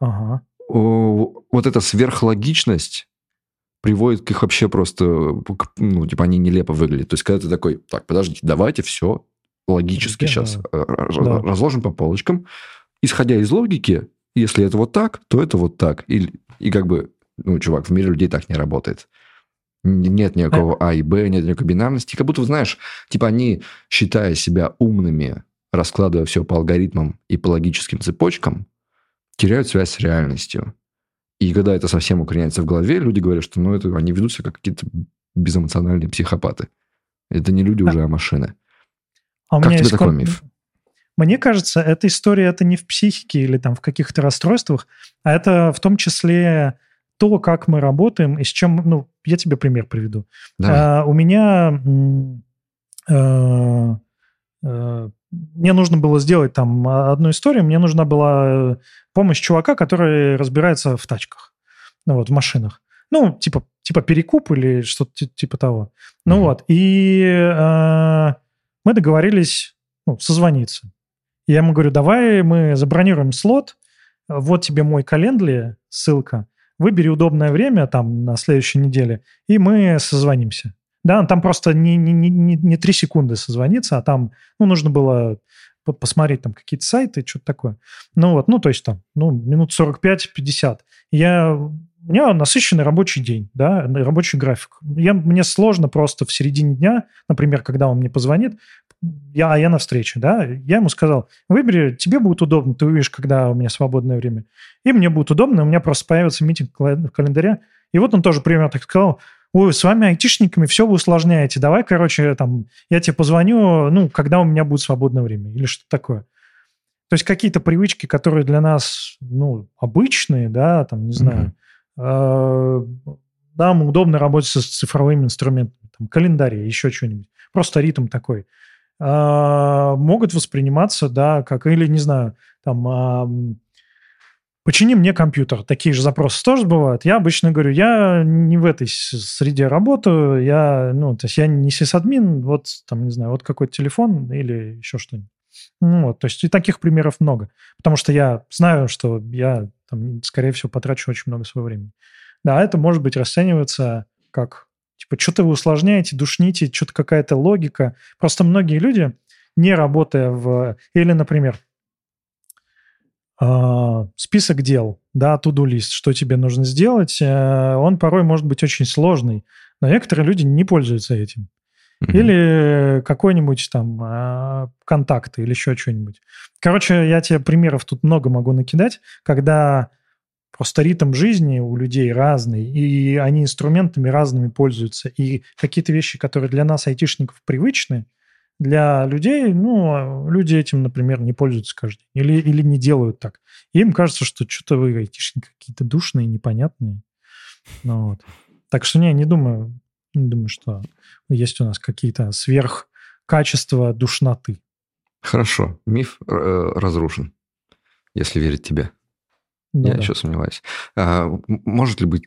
Ага. Вот эта сверхлогичность приводит к их вообще просто, ну, типа, они нелепо выглядят. То есть, когда ты такой, так, подождите, давайте все логически сейчас да. разложим по полочкам. Исходя из логики, если это вот так, то это вот так. И, и как бы, ну, чувак, в мире людей так не работает. Нет никакого А и Б, нет никакой бинарности. Как будто, знаешь, типа они, считая себя умными, раскладывая все по алгоритмам и по логическим цепочкам, теряют связь с реальностью. И когда это совсем укореняется в голове, люди говорят, что ну, это, они ведут себя как какие-то безэмоциональные психопаты. Это не люди уже, а машины. А как тебе такой миф? Мне кажется, эта история это не в психике или там в каких-то расстройствах, а это в том числе то, как мы работаем и с чем... Ну, я тебе пример приведу. А, у меня... А, а, мне нужно было сделать там одну историю, мне нужна была помощь чувака, который разбирается в тачках, ну вот, в машинах. Ну, типа, типа перекуп или что-то типа того. Ну вот, и э, мы договорились ну, созвониться. Я ему говорю, давай мы забронируем слот, вот тебе мой календарь, ссылка, выбери удобное время там на следующей неделе, и мы созвонимся. Да, там просто не, не, не, не 3 секунды созвониться, а там, ну, нужно было посмотреть там какие-то сайты, что-то такое. Ну вот, ну, то есть там, ну, минут 45-50. Я, у меня насыщенный рабочий день, да, рабочий график. Я, мне сложно просто в середине дня, например, когда он мне позвонит, я, а я на встрече, да, я ему сказал, выбери, тебе будет удобно, ты увидишь, когда у меня свободное время. И мне будет удобно, у меня просто появится митинг в календаре. И вот он тоже примерно так сказал, ой, с вами айтишниками все вы усложняете, давай, короче, там, я тебе позвоню, ну, когда у меня будет свободное время или что-то такое. То есть какие-то привычки, которые для нас, ну, обычные, да, там, не знаю, mm-hmm. Э, нам удобно работать с цифровыми инструментами, там, календарь, еще что-нибудь. Просто ритм такой. Э, могут восприниматься, да, как, или, не знаю, там, Почини мне компьютер. Такие же запросы тоже бывают. Я обычно говорю, я не в этой среде работаю, я, ну, то есть я не сисадмин, вот там, не знаю, вот какой-то телефон или еще что-нибудь. Ну, вот, то есть и таких примеров много. Потому что я знаю, что я, там, скорее всего, потрачу очень много своего времени. Да, это может быть расценивается как, типа, что-то вы усложняете, душните, что-то какая-то логика. Просто многие люди, не работая в... Или, например, а, список дел, да, to-do лист, что тебе нужно сделать, э, он порой может быть очень сложный, но некоторые люди не пользуются этим. Или какой-нибудь там а, контакт или еще что-нибудь. Короче, я тебе примеров тут много могу накидать, когда просто ритм жизни у людей разный, и они инструментами разными пользуются. И какие-то вещи, которые для нас, айтишников, привычны, для людей, ну, люди этим, например, не пользуются каждый день или, или не делают так. И им кажется, что что-то вы айтишники какие-то душные, непонятные. Ну, вот. Так что не, не думаю, не думаю, что есть у нас какие-то сверхкачества душноты. Хорошо, миф э, разрушен, если верить тебе. Ну, Я да. еще сомневаюсь. А, может ли быть,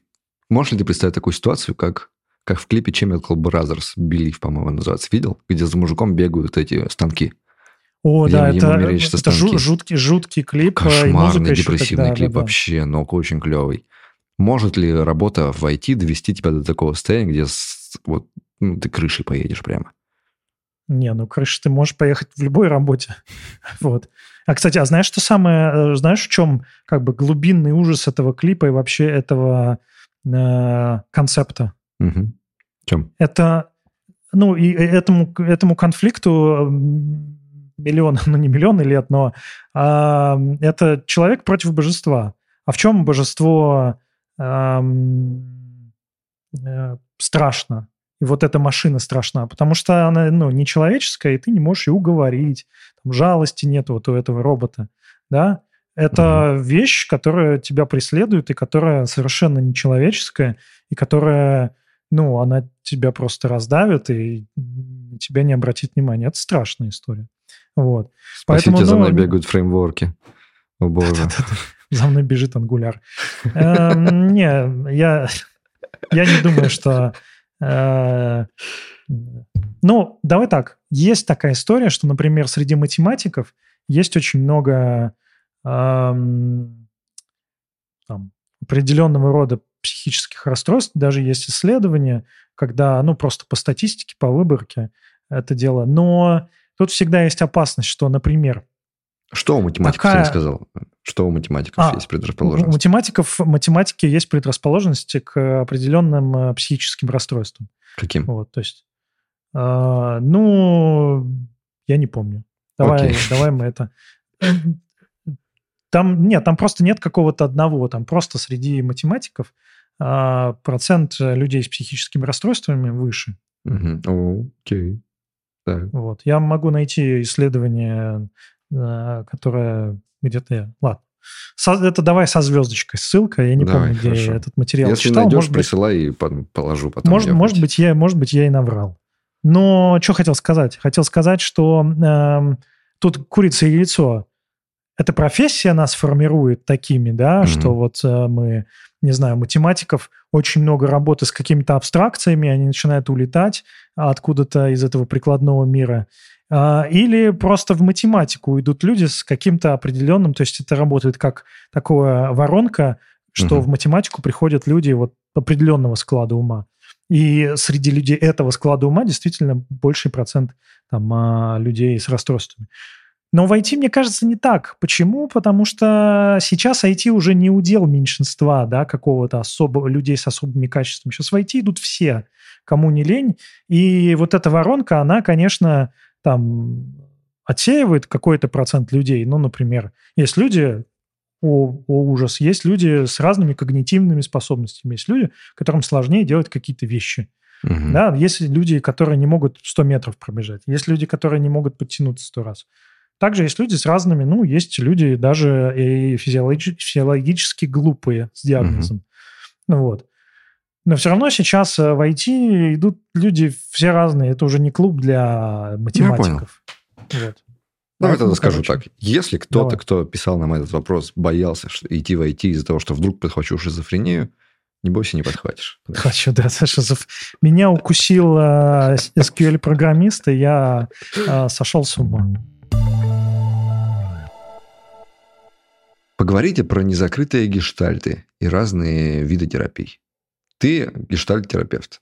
можешь ли ты представить такую ситуацию, как как в клипе Chemical Brothers, Believe, по-моему, называется. Видел? Где за мужиком бегают эти станки. О, да, это, это жуткий, жуткий клип. Э, Кошмарный, депрессивный клип да, вообще, но очень клевый. Может ли работа в IT довести тебя до такого состояния, где вот, ну, ты крышей поедешь прямо? Не, ну крышей ты можешь поехать в любой работе. вот. А, кстати, а знаешь, что самое... Э, знаешь, в чем как бы глубинный ужас этого клипа и вообще этого э, концепта? Угу. Чем? Это, ну, и этому, этому конфликту миллион, ну не миллионы лет, но а, это человек против божества. А в чем божество а, страшно? И вот эта машина страшна, потому что она ну, не человеческая, и ты не можешь ее уговорить. Там жалости нет вот у этого робота. Да? Это угу. вещь, которая тебя преследует, и которая совершенно нечеловеческая, и которая ну, она тебя просто раздавит и тебя не обратит внимания. Это страшная история. Вот. Спасите, Поэтому, за ну, мной бегают фреймворки. О боже. За мной бежит ангуляр. Эм, Не, я я не думаю, что... э, Ну, давай так. Есть такая история, что, например, среди математиков есть очень много там, определенного рода психических расстройств. Даже есть исследования, когда, ну, просто по статистике, по выборке это дело. Но тут всегда есть опасность, что, например, Что у математиков, Такая- я не сказал? Что у математиков А, есть у предрасположенность? математиков, математики есть предрасположенности к определенным э, психическим расстройствам. Каким? Вот, то есть, а, ну, я не помню. Давай, Окей. давай мы это. Там нет, там просто нет какого-то одного, там просто среди математиков а, процент людей с психическими расстройствами выше. Окей. Так. Вот, я могу найти исследование, а, которое где-то. Ладно. Со- это давай со звездочкой ссылка. Я не Давай, помню, где хорошо. я этот материал Если читал. найдешь, Может быть, присылай и по- положу потом. может, может, быть, я, может быть, я и наврал. Но что хотел сказать? Хотел сказать, что эм, тут курица и яйцо. Эта профессия нас формирует такими, да, Мгм. что вот э, мы, не знаю, математиков очень много работы с какими-то абстракциями, они начинают улетать откуда-то из этого прикладного мира. Или просто в математику идут люди с каким-то определенным, то есть это работает как такая воронка, что Мгм. в математику приходят люди вот определенного склада ума. И среди людей этого склада ума действительно больший процент там, а, людей с расстройствами. Но в IT, мне кажется, не так. Почему? Потому что сейчас IT уже не удел меньшинства, да, какого-то особого, людей с особыми качествами. Сейчас в IT идут все, кому не лень. И вот эта воронка, она, конечно, там отсеивает какой-то процент людей. Ну, например, есть люди, о, о ужас, есть люди с разными когнитивными способностями, есть люди, которым сложнее делать какие-то вещи. Мгм. Да, есть люди, которые не могут 100 метров пробежать, есть люди, которые не могут подтянуться 100 раз. Также есть люди с разными, ну, есть люди даже и физиологи- физиологически глупые с диагнозом. Ну вот. Но все равно сейчас э, в IT идут люди все разные. Это уже не клуб для математиков. Вот. Давай Поэтому, тогда скажу короче, так. Если кто-то, Давай. кто писал нам этот вопрос, боялся что- идти в IT из-за того, что вдруг подхвачу шизофрению, не бойся, не подхватишь. Хочу, да, Саша. Меня укусил э, SQL-программист, и я э, сошел с ума. Поговорите про незакрытые гештальты и разные виды терапий. Ты гештальт-терапевт.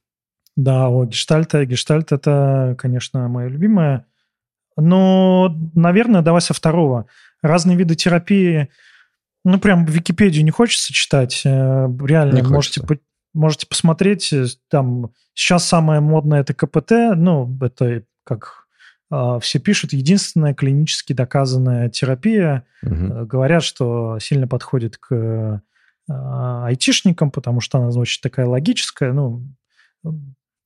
Да, о, гештальт, гештальт это, конечно, мое любимое. Но, наверное, давай со второго. Разные виды терапии, ну, прям Википедию не хочется читать. Э, Реально, Не можете, хочется. можете посмотреть. э, Там сейчас самое модное это КПТ. Ну, это как все пишут, единственная клинически доказанная терапия. Э, Говорят, что сильно подходит к э, айтишникам, потому что она очень такая логическая. Ну,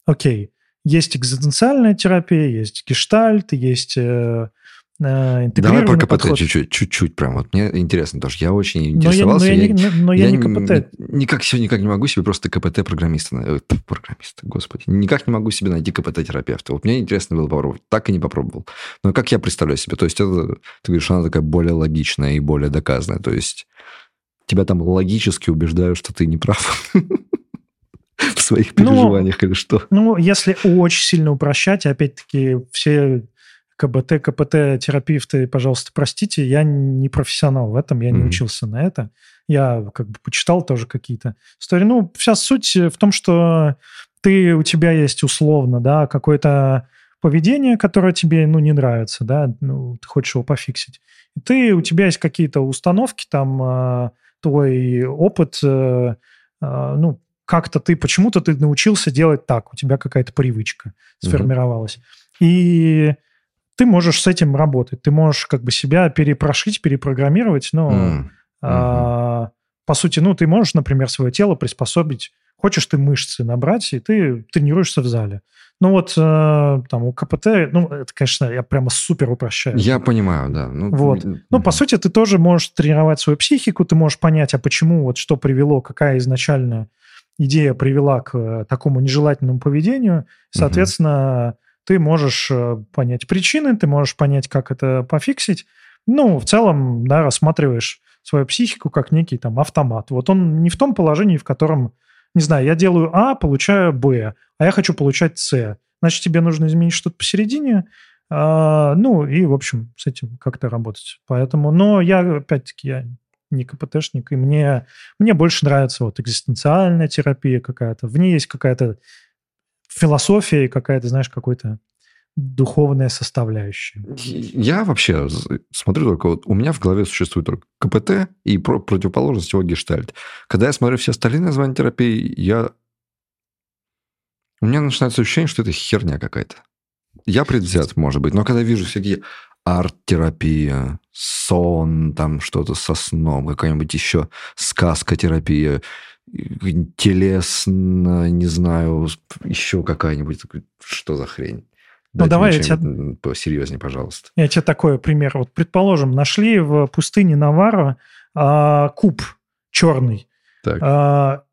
окей. Есть экзистенциальная терапия, есть гештальт, есть э, э, Давай про КПТ подход. чуть-чуть, чуть-чуть прям. Вот мне интересно тоже. Я очень Но я, но интересовался. я я- но- но я не КПТ. Никак никак не могу себе просто КПТ-программиста... э, Программиста, господи. Никак не могу себе найти КПТ-терапевта. Вот мне интересно было попробовать. Так и не попробовал. Но как я представляю себе? То есть это, ты говоришь, она такая более логичная и более доказанная. То есть тебя там логически убеждают, что ты не прав в своих Ну, переживаниях или что? Ну, если очень сильно упрощать, опять-таки все КБТ, КПТ-терапевты, пожалуйста, простите, я не профессионал в этом, я не учился на это. Я как бы почитал тоже какие-то истории. Ну, вся суть в том, что ты, у тебя есть условно, да, какое-то поведение, которое тебе, ну, не нравится, да, ну, ты хочешь его пофиксить. И ты, у тебя есть какие-то установки, там, а, твой опыт, э, а, ну, как-то ты, почему-то ты научился делать так, у тебя какая-то привычка сформировалась. И ты можешь с этим работать, ты можешь как бы себя перепрошить, перепрограммировать, но М, а, по сути, ну, ты можешь, например, свое тело приспособить. Хочешь ты мышцы набрать, и ты тренируешься в зале. Ну вот э, там у КПТ, ну, это, конечно, я прямо супер упрощаю. Я понимаю, да. Ну, Вот. Ну, по сути, ты тоже можешь тренировать свою психику, ты можешь понять, а почему, вот что привело, какая изначальная идея привела к э, такому нежелательному поведению. Соответственно, ты можешь э, понять причины, ты можешь понять, как это пофиксить. Ну, в целом, да, рассматриваешь свою психику как некий там автомат. Вот он не в том положении, в котором, не знаю, я делаю А, получаю Б, а я хочу получать С. Значит, тебе нужно изменить что-то посередине, а, ну, и, в общем, с этим как-то работать. Поэтому, но я, опять-таки, я не КПТшник, и мне, мне больше нравится вот экзистенциальная терапия какая-то. В ней есть какая-то философия и какая-то, знаешь, какой-то духовная составляющая. Я вообще смотрю только... Вот у меня в голове существует только КПТ и про противоположность его гештальт. Когда я смотрю все остальные названия терапии, я... У меня начинается ощущение, что это херня какая-то. Я предвзят, может быть, но когда вижу всякие арт-терапия, сон, там что-то со сном, какая-нибудь еще сказка-терапия, телесно, не знаю, еще какая-нибудь, что за хрень. Ну, давай я тебе... Посерьезнее, пожалуйста. Я тебе такой пример. Вот, предположим, нашли в пустыне Навара а, куб черный. Так. А,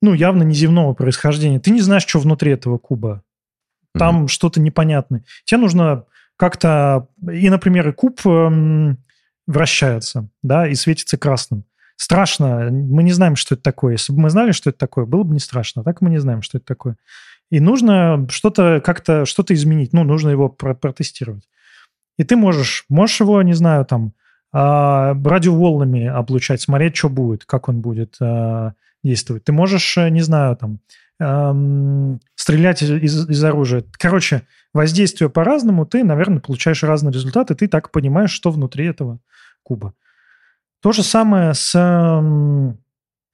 ну, явно неземного происхождения. Ты не знаешь, что внутри этого куба. Там mm что-то непонятное. Тебе нужно как-то... И, например, и куб эм, вращается, да, и светится красным. Страшно. Мы не знаем, что это такое. Если бы мы знали, что это такое, было бы не страшно. А так мы не знаем, что это такое. И нужно что-то как-то, что-то изменить. Ну, нужно его протестировать. И ты можешь, можешь его, не знаю, там, а, радиоволнами облучать, смотреть, что будет, как он будет а, действовать. Ты можешь, э, не знаю, там, стрелять из, из оружия. Короче, воздействие по-разному, ты, наверное, получаешь разные результаты, ты так понимаешь, что внутри этого куба. То же самое с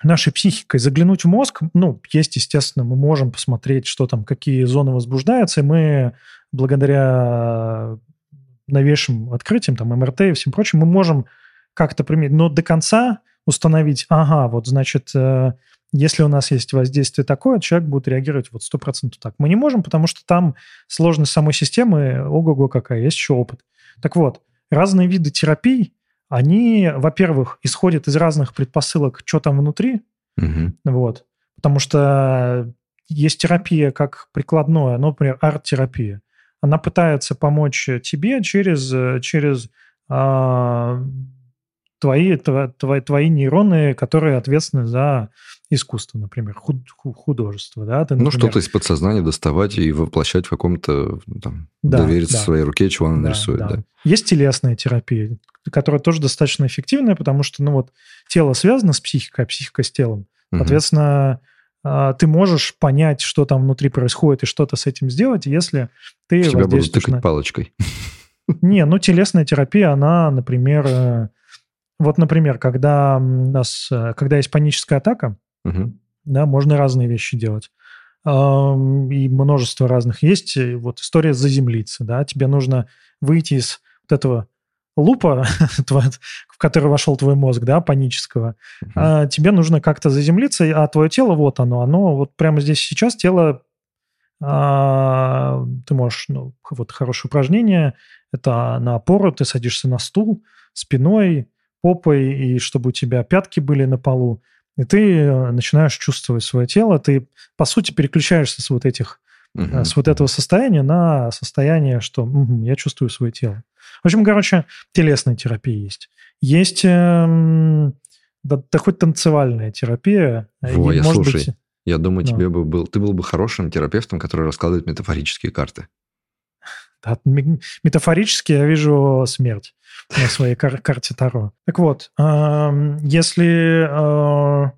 нашей психикой. Заглянуть в мозг, ну, есть, естественно, мы можем посмотреть, что там, какие зоны возбуждаются, и мы благодаря новейшим открытиям, там, МРТ и всем прочим, мы можем как-то применить, но до конца установить, ага, вот, значит, э, если у нас есть воздействие такое, человек будет реагировать вот 100% так. Мы не можем, потому что там сложность самой системы, ого-го какая, есть еще опыт. Так вот, разные виды терапий, они, во-первых, исходят из разных предпосылок, что там внутри, угу. вот, потому что есть терапия как прикладное, ну, например, арт-терапия. Она пытается помочь тебе через, через а, твои, твои, твои нейроны, которые ответственны за искусство, например, худ, художество. Да? Ты, ну, например... Ну, что-то из подсознания доставать и воплощать в каком-то, там, да, довериться да. своей руке, чего она да, нарисует. Да. Да. Есть телесная терапия, которая тоже достаточно эффективная, потому что, ну, вот, тело связано с психикой, а психика с телом. Соответственно, угу. ты можешь понять, что там внутри происходит, и что-то с этим сделать, если ты... Тебя будут тыкать на... палочкой. Не, ну, телесная терапия, она, например... Э, вот, например, когда у нас, э, когда есть паническая атака, Угу. Да, можно разные вещи делать. И множество разных есть. Вот история заземлиться, да, тебе нужно выйти из вот этого лупа, в который вошел твой мозг, да, панического, а тебе нужно как-то заземлиться, а твое тело, вот оно, оно вот прямо здесь сейчас тело, а, ты можешь, ну, вот хорошее упражнение, это на опору, ты садишься на стул спиной, попой, и чтобы у тебя пятки были на полу, и ты э, начинаешь чувствовать свое тело, ты, по сути, переключаешься с вот этих, с вот этого состояния на состояние, что угу, я чувствую свое тело. В общем, короче, телесная терапия есть. Есть э, да, да хоть танцевальная терапия. Во, я может слушай, быть... я думаю, да. тебе бы был, ты был бы хорошим терапевтом, который раскладывает метафорические карты. Да, метафорически я вижу смерть на своей кар- карте Таро. Так вот, если, а,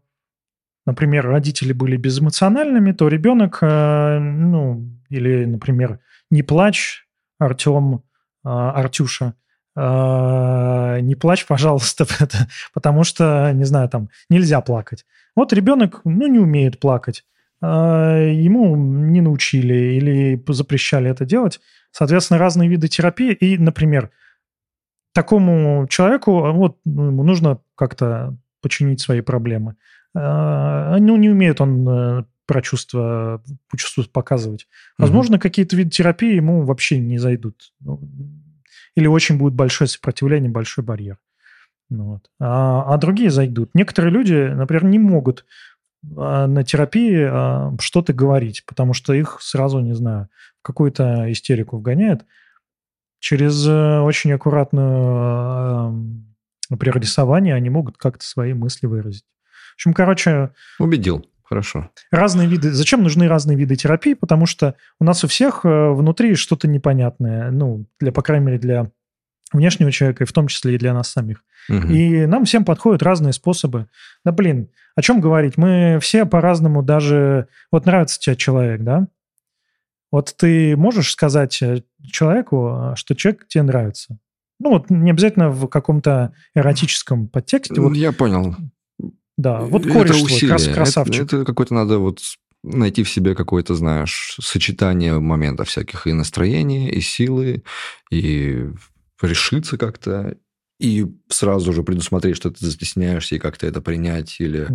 например, родители были безэмоциональными, то ребенок, а, ну, или, например, не плачь, Артем, а, Артюша, не плачь, пожалуйста, потому что, не знаю, там нельзя плакать. Вот ребенок, ну, не умеет плакать, ему не научили или запрещали это делать. Соответственно, разные виды терапии. И, например, такому человеку вот, ну, ему нужно как-то починить свои проблемы. А, ну, не умеет он э, про чувства, чувства показывать. Возможно, угу. какие-то виды терапии ему вообще не зайдут. Ну, или очень будет большое сопротивление, большой барьер. Ну вот. А, а другие зайдут. Некоторые люди, например, не могут а, на терапии а, что-то говорить, потому что их сразу, не знаю, в какую-то истерику вгоняет. Через э, очень аккуратное прорисование они могут как-то свои мысли выразить. В общем, короче... Убедил. Хорошо. Разные виды. Зачем нужны разные виды терапии? Потому что у нас у всех э, внутри что-то непонятное. Ну, для, по крайней мере, для внешнего человека, и в том числе и для нас самих. Угу. И нам всем подходят разные способы. Да блин, о чем говорить? Мы все по-разному даже... Вот нравится тебе человек, да? Вот ты можешь сказать э, человеку, что человек тебе нравится? Ну, вот не обязательно в каком-то эротическом подтексте. Вот, Я понял. Да, вот кореш это усилие. твой, красавчик. Это, это какой-то надо вот найти в себе какое-то, знаешь, сочетание моментов всяких и настроения, и силы, и решиться как-то, и сразу же предусмотреть, что ты застесняешься, и как-то это принять или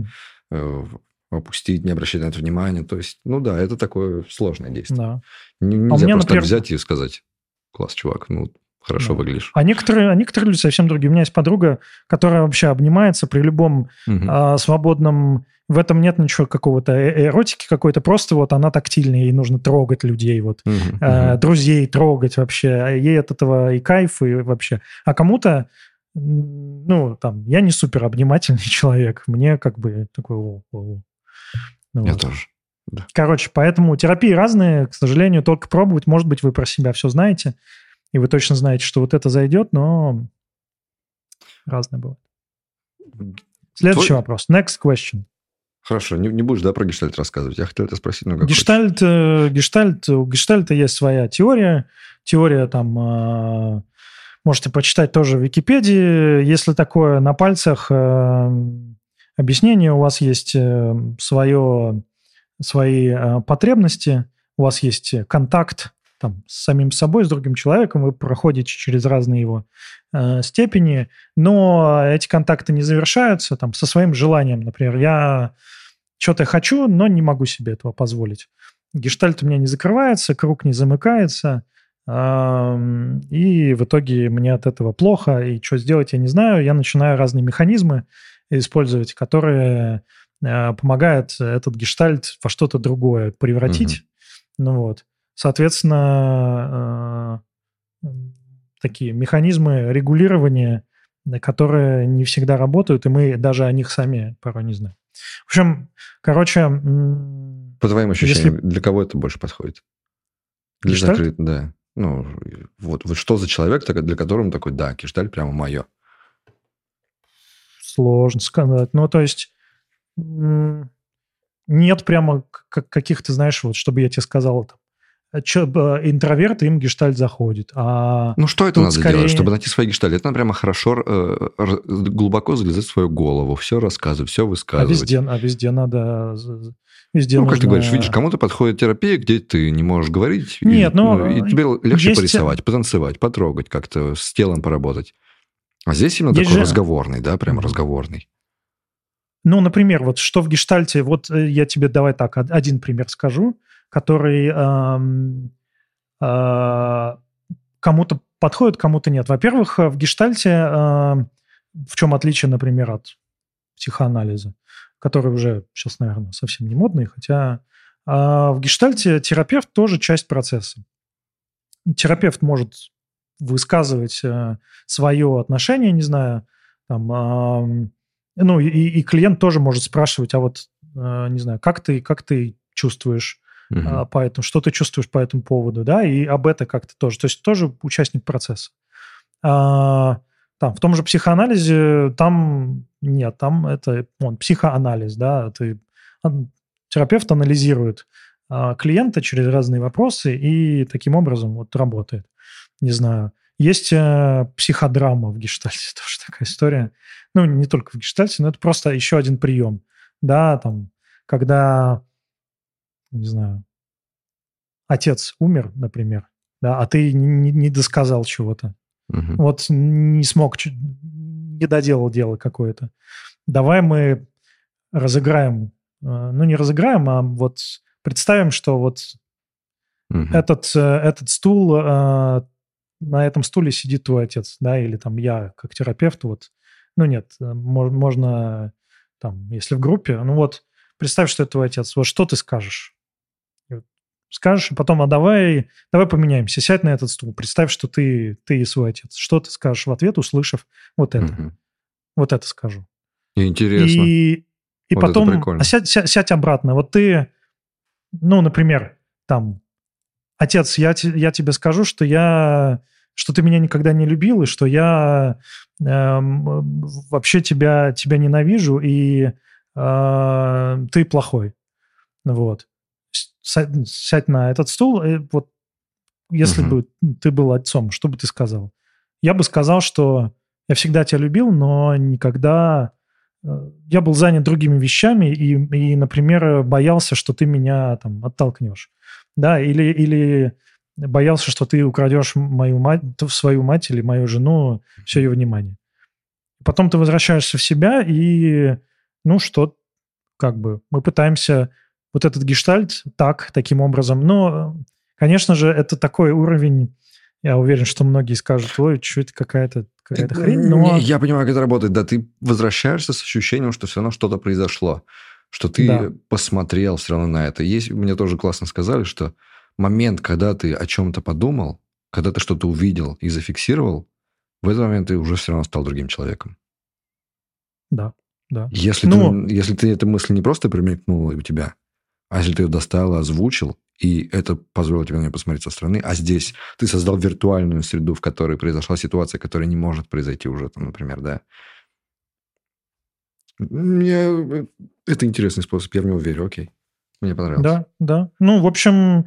э, опустить, не обращать на это внимания. То есть, ну да, это такое сложное действие. Да. Нельзя а меня, просто например... взять и сказать, класс, чувак, ну, хорошо да. выглядишь. А некоторые, а некоторые люди совсем другие. У меня есть подруга, которая вообще обнимается при любом угу. а, свободном... В этом нет ничего какого-то э, эротики какой-то, просто вот она тактильная, ей нужно трогать людей, вот, угу, а, угу. друзей трогать вообще. Ей от этого и кайф, и вообще. А кому-то ну, там, я не супер обнимательный человек. Мне как бы такой... О, о. Ну, я вот. тоже. Да. Короче, поэтому терапии разные, к сожалению, только пробовать. Может быть, вы про себя все знаете и вы точно знаете, что вот это зайдет, но разное бывает. Следующий Твой... вопрос. Next question. Хорошо, не, не будешь, да, про гештальт рассказывать? Я хотел это спросить, но как гештальт, э, гештальт, у гештальта есть своя теория. Теория там... Э, можете почитать тоже в Википедии. Если такое на пальцах э, объяснение, у вас есть свое, свои э, потребности, у вас есть контакт там, с самим собой, с другим человеком, вы проходите через разные его э, степени, но эти контакты не завершаются там, со своим желанием. Например, я что-то хочу, но не могу себе этого позволить. Гештальт у меня не закрывается, круг не замыкается, э, и в итоге мне от этого плохо, и что сделать я не знаю. Я начинаю разные механизмы использовать, которые э, помогают этот гештальт во что-то другое превратить. Ну вот. Соответственно, э, такие механизмы регулирования, которые не всегда работают, и мы даже о них сами порой не знаем. В общем, короче... По твоим ощущениям, если... для кого это больше подходит? Для закрыт, да. Ну, вот, вот что за человек, для которого такой, да, кишталь прямо мое? Сложно сказать. Ну, то есть нет прямо каких-то, знаешь, вот, чтобы я тебе сказал, там, интроверт, им гештальт заходит. А ну, что это надо скорее... делать, чтобы найти свои гештальты? Это надо прямо хорошо, э, глубоко залезать в свою голову, все рассказывать, все высказывать. А везде, а везде надо... Везде ну, нужно... как ты говоришь, видишь, кому-то подходит терапия, где ты не можешь говорить. Нет, и, но... Ну, и тебе легче есть... порисовать, потанцевать, потрогать, как-то с телом поработать. А здесь именно есть такой же... разговорный, да, прям разговорный. Ну, например, вот что в гештальте, вот э, я тебе давай так, один пример скажу который э, э, кому-то подходит, кому-то нет. Во-первых, в гештальте, э, в чем отличие, например, от психоанализа, который уже сейчас, наверное, совсем не модный, хотя э, в гештальте терапевт тоже часть процесса. Терапевт может высказывать э, свое отношение, не знаю, там, э, ну и, и клиент тоже может спрашивать, а вот, э, не знаю, как ты, как ты чувствуешь угу. а, поэтому что ты чувствуешь по этому поводу, да, и об этом как-то тоже. То есть тоже участник процесса. А, там, в том же психоанализе, там нет, там это он, психоанализ, да, ты, терапевт анализирует а, клиента через разные вопросы и таким образом вот работает. Не знаю. Есть э, психодрама в гештальте, тоже такая история. Ну, не только в гештальте, но это просто еще один прием. Да, там, когда не знаю, отец умер, например, да, а ты не, не досказал чего-то. Угу. Вот не смог, не доделал дело какое-то. Давай мы разыграем, э, ну не разыграем, а вот представим, что вот угу. этот, э, этот стул, э, на этом стуле сидит твой отец, да, или там я как терапевт, вот, ну нет, можно там, если в группе, ну вот представь, что это твой отец. Вот что ты скажешь? Скажешь, и потом, а давай, давай поменяемся, сядь на этот стул, представь, что ты, ты и свой отец. Что ты скажешь в ответ, услышав вот это? Угу. Вот это скажу. Интересно. И, и вот потом, а сядь, сядь, сядь обратно. Вот ты, ну, например, там, отец, я, я тебе скажу, что я что ты меня никогда не любил, и что я э, вообще тебя, тебя ненавижу, и э, ты плохой. Вот. Сядь на этот стул, и вот если угу. бы ты был отцом, что бы ты сказал? Я бы сказал, что я всегда тебя любил, но никогда... Э, я был занят другими вещами и, и, например, боялся, что ты меня там оттолкнешь. Да, или, или боялся, что ты украдешь мою мать, свою мать или мою жену, все ее внимание. Потом ты возвращаешься в себя, и, ну, что, как бы, мы пытаемся вот этот гештальт так, таким образом. Но, конечно же, это такой уровень, я уверен, что многие скажут, ой, что это какая-то какая хрень, но... Я понимаю, как это работает. Да, ты возвращаешься с ощущением, что все равно что-то произошло, что ты да. посмотрел все равно на это. Есть, мне тоже классно сказали, что момент, когда ты о чем-то подумал, когда ты что-то увидел и зафиксировал, в этот момент ты уже все равно стал другим человеком. Да, да. Если, ну, ты, если ты эта мысль не просто примелькнула у тебя, а если ты ее достал, озвучил, и это позволило тебе на нее посмотреть со стороны, а здесь ты создал виртуальную среду, в которой произошла ситуация, которая не может произойти уже, там, например, да. Мне... Э, это интересный способ, я в него верю, окей. Мне понравилось. Да, да. Ну, в общем,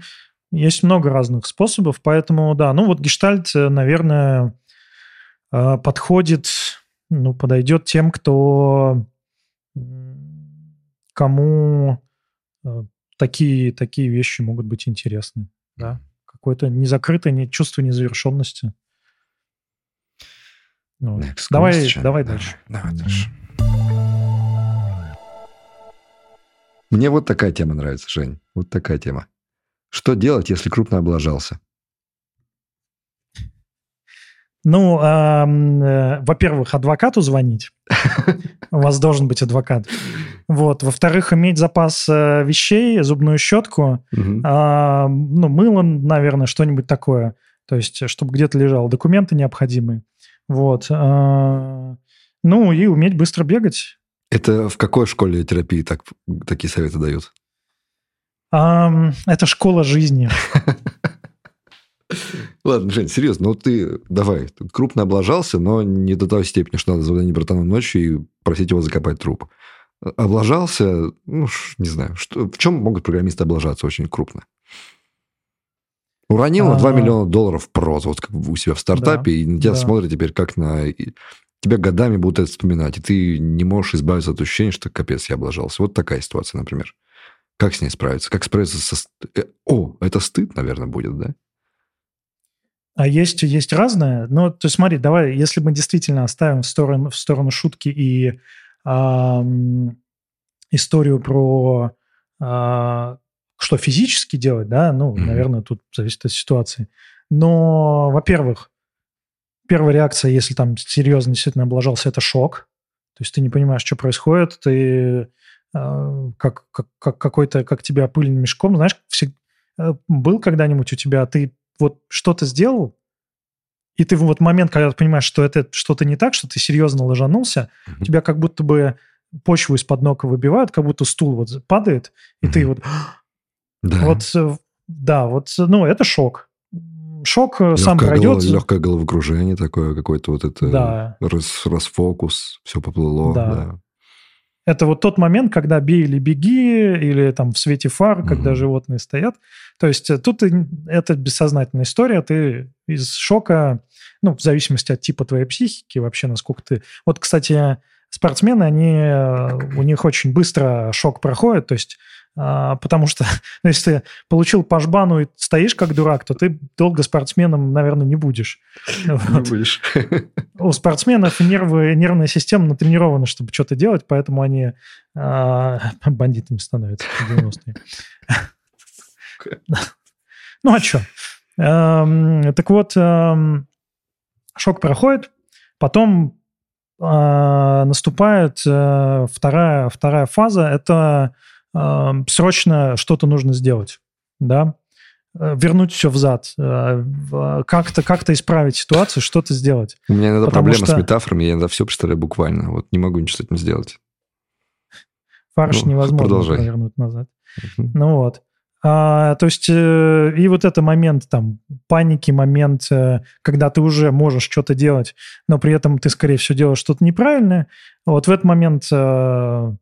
есть много разных способов, поэтому да. Ну вот гештальт, э, наверное, э, подходит, ну, подойдет тем, кто кому э, такие, такие вещи могут быть интересны. Да? Какое-то незакрытое не, чувство незавершенности. Ну, давай, давай дальше. Давай дальше. Мне вот такая тема нравится, Жень. Вот такая тема. Что делать, если крупно облажался? Ну, э, во-первых, адвокату звонить. У вас должен быть адвокат. Вот. Во-вторых, иметь запас э, вещей, зубную щетку, э, ну, мыло, наверное, что-нибудь такое. То есть, чтобы где-то лежало. Документы необходимые. Вот. Э, ну, и уметь быстро бегать. Это в какой школе терапии так, такие советы дают? Это школа жизни. Ладно, Жень, серьезно, ну ты давай, крупно облажался, но не до той степени, что надо звонить братану ночью и просить его закопать труп. Облажался, ну, не знаю, что, в чем могут программисты облажаться очень крупно? Уронил на 2 а. миллиона долларов прозу вот у себя в стартапе, и на тебя смотрят теперь как на... Тебя годами будут это вспоминать, и ты не можешь избавиться от ощущения, что капец, я облажался. Вот такая ситуация, например. Как с ней справиться? Как справиться со... Э, о, это стыд, наверное, будет, да? А есть, есть разное. Ну, то есть смотри, давай, если мы действительно оставим в сторону, в сторону шутки и эм, историю про э, что физически делать, да, ну, mm-hmm. наверное, тут зависит от ситуации. Но, во-первых, первая реакция, если там серьезно действительно облажался, это шок. То есть ты не понимаешь, что происходит, ты как, как, как какой-то, как тебя пыльным мешком, знаешь, все, э, был когда-нибудь у тебя, ты вот что-то сделал, и ты в вот момент, когда ты понимаешь, что это что-то не так, что ты серьезно ложанулся, mm-hmm. тебя как будто бы почву из-под ног выбивают, как будто стул вот падает, и mm-hmm. ты вот... Да. Вот, э, да, вот, ну, это шок. Шок легкое сам пройдет. Голов, легкое головокружение такое, какое-то вот это да. рас, расфокус, все поплыло. Да. да. Это вот тот момент, когда бей или беги, или там в свете фар, mm-hmm. когда животные стоят. То есть э, тут это бессознательная история, ты из шока, ну, в зависимости от типа твоей психики, вообще насколько ты... Вот, кстати, спортсмены, они, э, у них очень быстро шок проходит, то есть а, потому что ну, если ты получил по жбану и стоишь как дурак, то ты долго спортсменом, наверное, не будешь. Не вот. будешь. У спортсменов нервы, нервная система натренирована, чтобы что-то делать, поэтому они а, бандитами становятся в 90-е. Ну, а что? Эм, так вот, эм, шок проходит, потом наступает э, вторая, вторая фаза, это э, срочно что-то нужно сделать, да, э, вернуть все взад, э, как-то как исправить ситуацию, что-то сделать. У меня иногда Потому проблема что... с метафорами, я иногда все представляю буквально. Вот не могу ничего с этим сделать. Фарш ну, невозможно продолжай. повернуть назад. Угу. Ну вот. А, то есть, э, и вот это момент там паники, момент, э, когда ты уже можешь что-то делать, но при этом ты, скорее всего, делаешь что-то неправильное. Вот в этот момент э,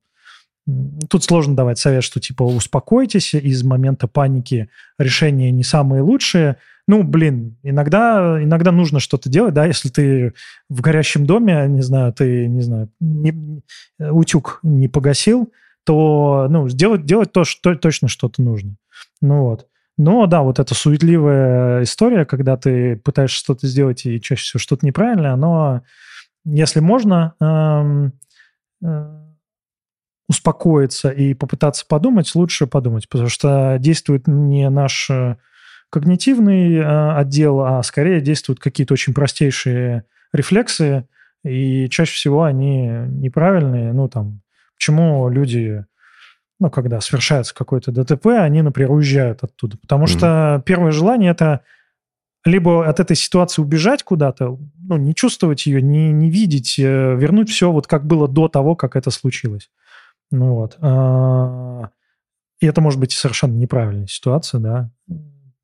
тут сложно давать совет, что типа успокойтесь, из момента паники решения не самые лучшие. Ну, блин, иногда, иногда нужно что-то делать, да, если ты в горящем доме, не знаю, ты, не знаю, не, утюг не погасил, то, ну, сделать, делать то, что точно что-то нужно. Ну вот. Но да, вот эта суетливая история, когда ты пытаешься что-то сделать и чаще всего что-то неправильное, оно, если можно, эм, э, успокоиться и попытаться подумать, лучше подумать, потому что действует не наш э, когнитивный э, отдел, а скорее действуют какие-то очень простейшие рефлексы, и чаще всего они неправильные. Ну, там, почему люди ну, когда совершается какое-то ДТП, они, например, уезжают оттуда. Потому mm-hmm. что первое желание это либо от этой ситуации убежать куда-то, ну, не чувствовать ее, не, не видеть, э, вернуть все вот как было до того, как это случилось. Ну вот. А, и это может быть совершенно неправильная ситуация, да.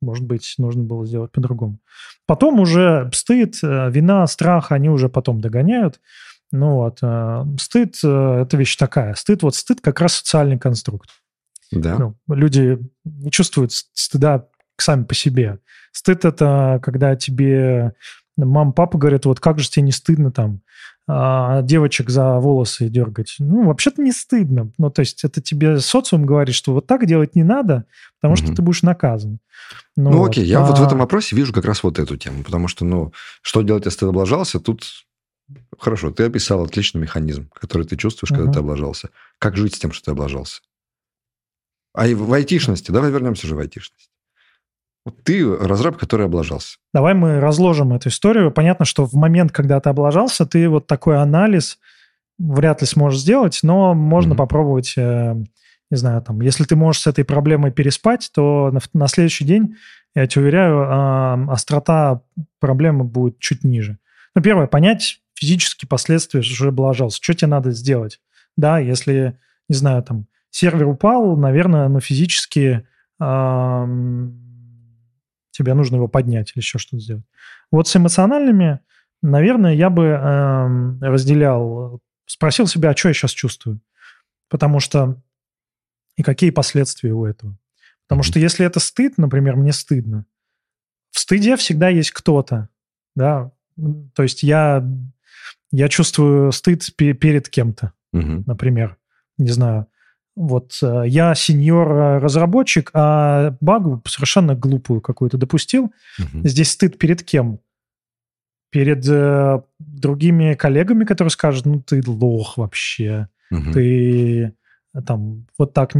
Может быть, нужно было сделать по-другому. Потом уже стыд, э, вина, страх, они уже потом догоняют. Ну вот, э, стыд э, – это вещь такая. Стыд, вот стыд как раз социальный конструкт. Да. Ну, люди не чувствуют стыда сами по себе. Стыд – это когда тебе мама, папа говорят, вот как же тебе не стыдно там а, девочек за волосы дергать. Ну, вообще-то не стыдно. Ну, то есть это тебе социум говорит, что вот так делать не надо, потому что ты будешь наказан. Ну, ну вот. окей, я а... вот в этом вопросе вижу как раз вот эту тему, потому что, ну, что делать, если ты облажался, тут Хорошо, ты описал отличный механизм, который ты чувствуешь, когда угу. ты облажался. Как жить с тем, что ты облажался? А и в айтишности, давай вернемся же в айтишность. Вот ты разраб, который облажался. Давай мы разложим эту историю. Понятно, что в момент, когда ты облажался, ты вот такой анализ вряд ли сможешь сделать, но можно mm попробовать, э, не знаю, там, если ты можешь с этой проблемой переспать, то на, на следующий день, я тебе уверяю, острота проблемы будет чуть ниже. Ну, первое, понять, физические последствия уже облажался. Что тебе надо сделать? Да, если, не знаю, там, сервер упал, наверное, ну, физически тебе нужно его поднять или еще что-то сделать. Вот с эмоциональными, наверное, я бы эм, разделял, спросил себя, а что я сейчас чувствую? Потому что и какие последствия у этого? Потому что если это стыд, например, мне стыдно, в стыде всегда есть кто-то, да, то есть я я чувствую стыд перед кем-то, угу. например. Не знаю. Вот э, я сеньор-разработчик, а багу совершенно глупую какую-то допустил. Угу. Здесь стыд перед кем? Перед э, другими коллегами, которые скажут, ну ты лох вообще, угу. ты там вот так,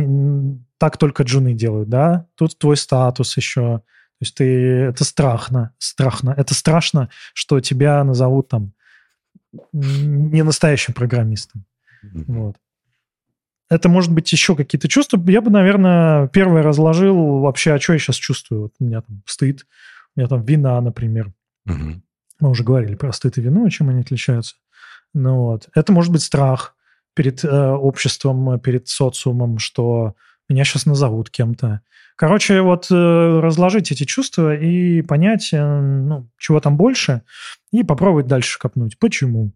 так только джуны делают, да? Тут твой статус еще. То есть ты, это страшно, страшно. Это страшно, что тебя назовут там не настоящим программистом. Mm-hmm. Вот. Это может быть еще какие-то чувства. Я бы, наверное, первое разложил вообще, а что я сейчас чувствую. Вот у меня там стыд, у меня там вина, например. Mm-hmm. Мы уже говорили про стыд и вину, чем они отличаются. Ну вот. Это может быть страх перед э, обществом, перед социумом, что меня сейчас назовут кем-то. Короче, вот э, разложить эти чувства и понять, э, ну, чего там больше, и попробовать дальше копнуть. Почему?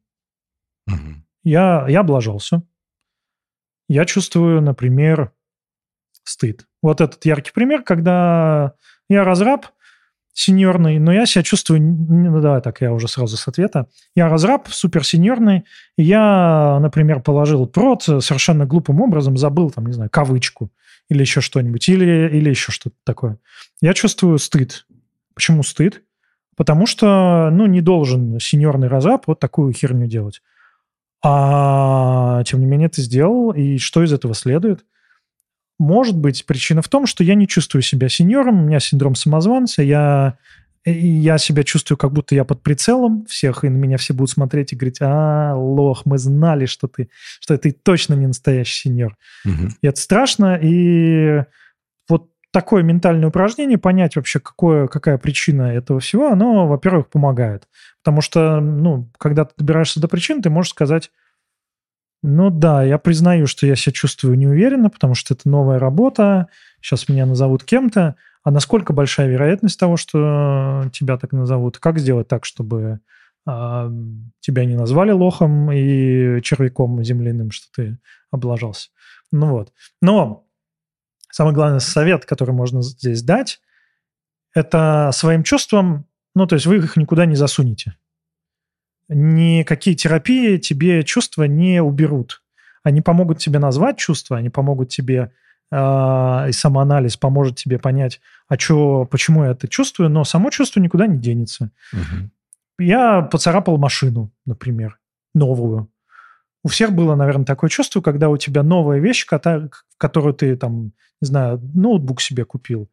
Угу. Я, я облажался. Я чувствую, например, стыд. Вот этот яркий пример, когда я разраб, сеньорный, но я себя чувствую, ну да, так я уже сразу с ответа. Я разраб, суперсеньорный, и я, например, положил прод совершенно глупым образом, забыл там, не знаю, кавычку или еще что-нибудь, или, или еще что-то такое. Я чувствую стыд. Почему стыд? Потому что, ну, не должен сеньорный разраб вот такую херню делать. А тем не менее ты сделал, и что из этого следует? Может быть, причина в том, что я не чувствую себя сеньором, у меня синдром самозванца, я я себя чувствую, как будто я под прицелом всех, и на меня все будут смотреть и говорить, а, лох, мы знали, что ты, что ты точно не настоящий сеньор. Мгм. И это страшно, и вот такое ментальное упражнение, понять вообще, какое, какая причина этого всего, оно, во-первых, помогает. Потому что, ну, когда ты добираешься до причин, ты можешь сказать, ну да, я признаю, что я себя чувствую неуверенно, потому что это новая работа, сейчас меня назовут кем-то, а насколько большая вероятность того, что тебя так назовут? Как сделать так, чтобы а, тебя не назвали лохом и червяком земляным, что ты облажался? Ну вот. Но самый главный совет, который можно здесь дать, это своим чувствам, ну, то есть вы их никуда не засунете. Никакие терапии тебе чувства не уберут. Они помогут тебе назвать чувства, они помогут тебе, э, и самоанализ поможет тебе понять, а чё, почему я это чувствую, но само чувство никуда не денется. Мгм. Я поцарапал машину, например, новую. У всех было, наверное, такое чувство, когда у тебя новая вещь, которую ты там, не знаю, ноутбук себе купил,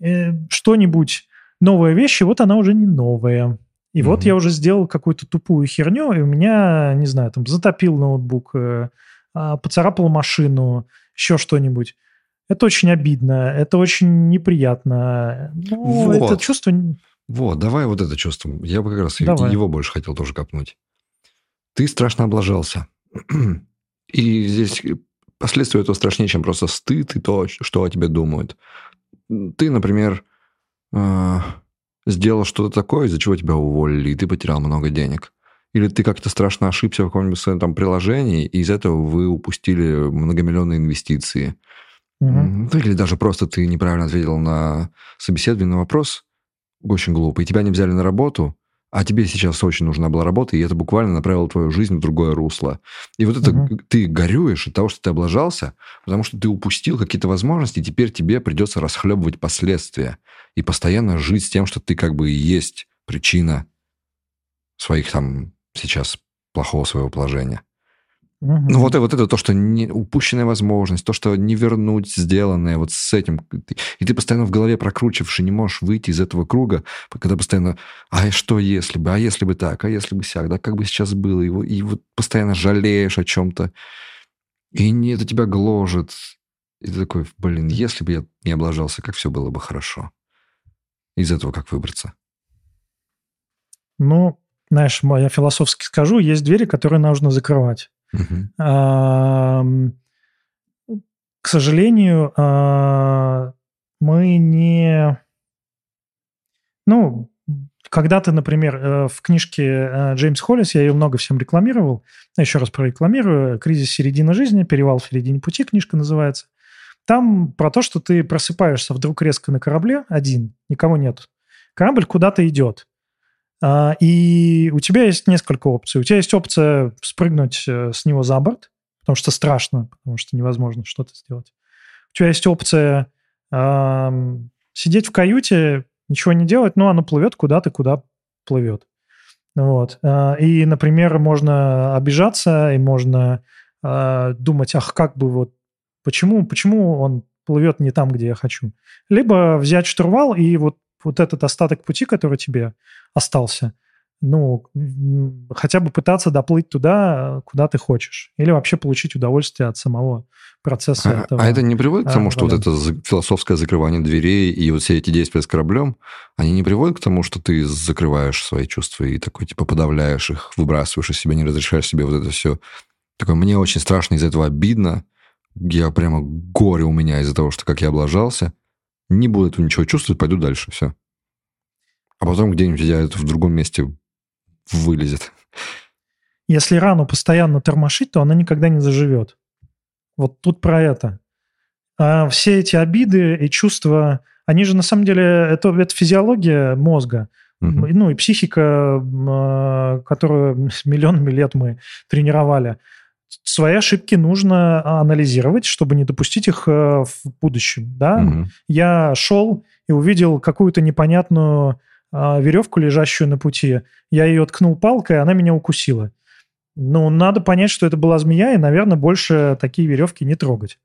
э, что-нибудь, новая вещь, и вот она уже не новая. И вот Мгм. я уже сделал какую-то тупую херню, и у меня, не знаю, там затопил ноутбук, э, а, поцарапал машину, еще что-нибудь. Это очень обидно, это очень неприятно. Ну, это Вот. чувство... Вот, давай вот это чувство. Я бы как раз Давай. его больше хотел тоже копнуть. Ты страшно облажался. И здесь последствия этого страшнее, чем просто стыд и то, что о тебе думают. Ты, например, э, сделал что-то такое, из-за чего тебя уволили, и ты потерял много денег. Или ты как-то страшно ошибся в каком-нибудь своем там приложении, и из этого вы упустили многомиллионные инвестиции. Ну, Или даже просто ты неправильно ответил на собеседование на вопрос, очень глупо, и тебя не взяли на работу, а тебе сейчас очень нужна была работа, и это буквально направило твою жизнь в другое русло. И вот это г- ты горюешь от того, что ты облажался, потому что ты упустил какие-то возможности, и теперь тебе придется расхлебывать последствия и постоянно жить с тем, что ты как бы и есть причина своих там сейчас плохого своего положения. Мгм. Ну, вот, вот это то, что не, упущенная возможность, то, что не вернуть сделанное, вот с этим. И ты постоянно в голове прокручиваешь, и не можешь выйти из этого круга, когда постоянно, а что если бы, а если бы так, а если бы сяк, да как бы сейчас было, и, вот- и вот постоянно жалеешь о чем-то, и не, это тебя гложет. И ты такой, блин, если бы я не облажался, как все было бы хорошо. Из этого как выбраться? Ну, знаешь, я философски скажу, есть двери, которые нужно закрывать. Ам, К сожалению, а, мы не... Ну, когда ты, например, э, в книжке э, Джеймс Холлис, я ее много всем рекламировал, еще раз прорекламирую, «Кризис середины жизни», «Перевал в середине пути» книжка называется. Там про то, что ты просыпаешься вдруг резко на корабле один, никого нет. Корабль куда-то идет. А, И у тебя есть несколько опций. У тебя есть опция спрыгнуть э, с него за борт, потому что страшно, потому что невозможно что-то сделать. У тебя есть опция сидеть в каюте, ничего не делать, но оно плывет куда-то, куда плывет. Вот. А, И, например, можно обижаться, и можно а, думать, ах, как бы вот, почему, почему он плывет не там, где я хочу. Либо взять штурвал и вот, вот этот остаток пути, который тебе остался, ну, хотя бы пытаться доплыть туда, куда ты хочешь. Или вообще получить удовольствие от самого процесса А, этого. а это не приводит к а, тому, что вот это философское закрывание дверей и вот все эти действия с кораблем, они не приводят к тому, что ты закрываешь свои чувства и такой, типа, подавляешь их, выбрасываешь из себя, не разрешаешь себе вот это все. Такой, мне очень страшно, из-за этого обидно. Я прямо горе у меня из-за того, что как я облажался. Не буду этого ничего чувствовать, пойду дальше, все. А потом где-нибудь я это в другом месте вылезет. Если рану постоянно тормошить, то она никогда не заживет. Вот тут про это. А все эти обиды и чувства, они же на самом деле, это, это физиология мозга. Мгм. Ну и психика, а, которую миллионами лет мы тренировали. Свои ошибки нужно анализировать, чтобы не допустить их э, в будущем. Да? Мгм. Я шел и увидел какую-то непонятную а, веревку, лежащую на пути. Я ее ткнул палкой, она меня укусила. Ну, надо понять, что это была змея, и, наверное, больше такие веревки не трогать.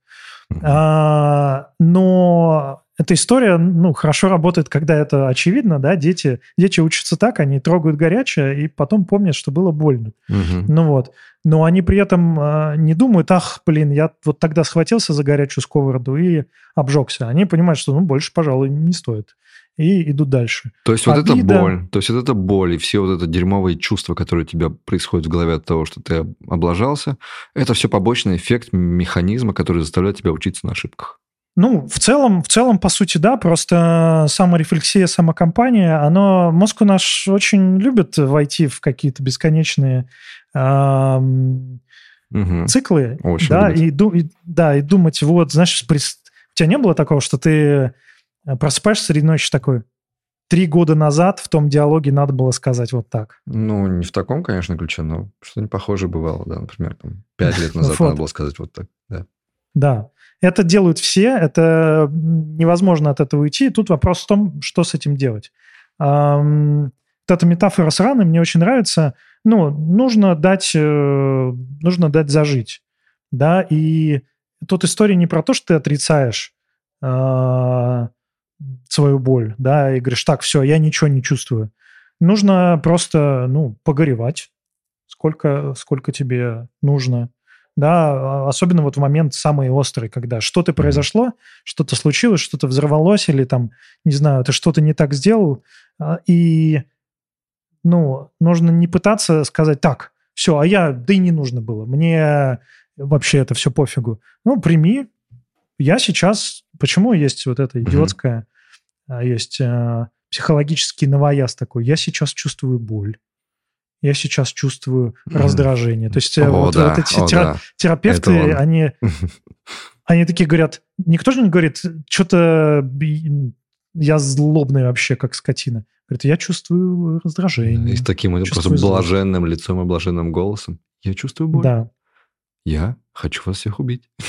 Мгм. А, но эта история, ну, хорошо работает, когда это очевидно, да, дети, дети учатся так, они трогают горячее и потом помнят, что было больно. Мгм. Ну вот. Но они при этом э, не думают, ах, блин, я вот тогда схватился за горячую сковороду и обжегся. Они понимают, что, ну, больше, пожалуй, не стоит. И идут дальше. То есть вот эта Обида. боль, то есть вот эта боль и все вот это дерьмовые чувства, которые у тебя происходят в голове от того, что ты облажался, это все побочный эффект механизма, который заставляет тебя учиться на ошибках. Ну, в целом, в целом, по сути, да, просто саморефлексия, самокомпания, оно, мозг у наш очень любит войти в какие-то бесконечные ам, Мгм. циклы, Очень да, любит. и, ду- и- да, и думать, вот, знаешь, прис- у тебя не было такого, что ты э, просыпаешься среди ночи такой, три года назад в том диалоге надо было сказать вот так. Ну, не в таком, конечно, ключе, но что-нибудь похожее бывало, да, например, там, пять лет назад надо было сказать вот так, да. Да, это делают все, это невозможно от этого уйти. Тут вопрос в том, что с этим делать. Вот эта метафора с раной мне очень нравится. Ну, нужно дать, э, нужно дать зажить, да, и тут история не про то, что ты отрицаешь а, свою боль, да, и говоришь, так, все, я ничего не чувствую. Нужно просто, ну, погоревать, сколько, сколько тебе нужно, да, а, особенно вот в момент самый острый, когда что-то произошло, что-то случилось, что-то взорвалось, или там, не знаю, ты что-то не так сделал, а, и, ну, нужно не пытаться сказать, так, все, а я, да и не нужно было, мне вообще это все пофигу. Ну, прими, я сейчас, почему есть вот это идиотское, а, есть а, психологический новояз такой, я сейчас чувствую боль, я сейчас чувствую раздражение. То есть э, О, вот, да, вот эти о, тера- да. терапевты, они, они такие говорят, никто же не говорит, что-то я злобный вообще, как скотина. Говорит, я чувствую раздражение. И с таким просто блаженным лицом и блаженным голосом. Я чувствую боль. Да. Я хочу вас всех убить.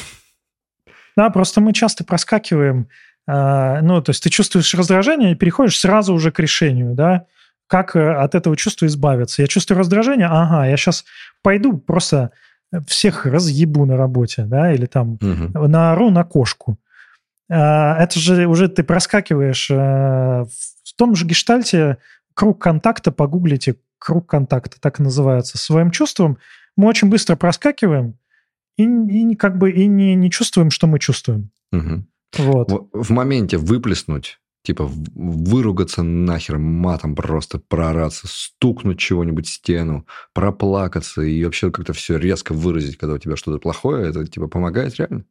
Да, просто мы часто проскакиваем, а, ну, то есть ты чувствуешь раздражение и переходишь сразу уже к решению, да, как э, от этого чувства избавиться. Я чувствую раздражение, ага, я сейчас пойду просто всех разъебу на работе, да, или там Мгм. наору на кошку. А, Это же уже ты проскакиваешь э, в том же гештальте круг контакта, погуглите круг контакта, так и называется, своим чувством. Мы очень быстро проскакиваем и, и как бы и не, не чувствуем, что мы чувствуем. Мгм. Вот. В моменте выплеснуть, типа выругаться нахер матом просто, проораться, стукнуть чего-нибудь в стену, проплакаться и вообще как-то все резко выразить, когда у тебя что-то плохое, это типа помогает реально?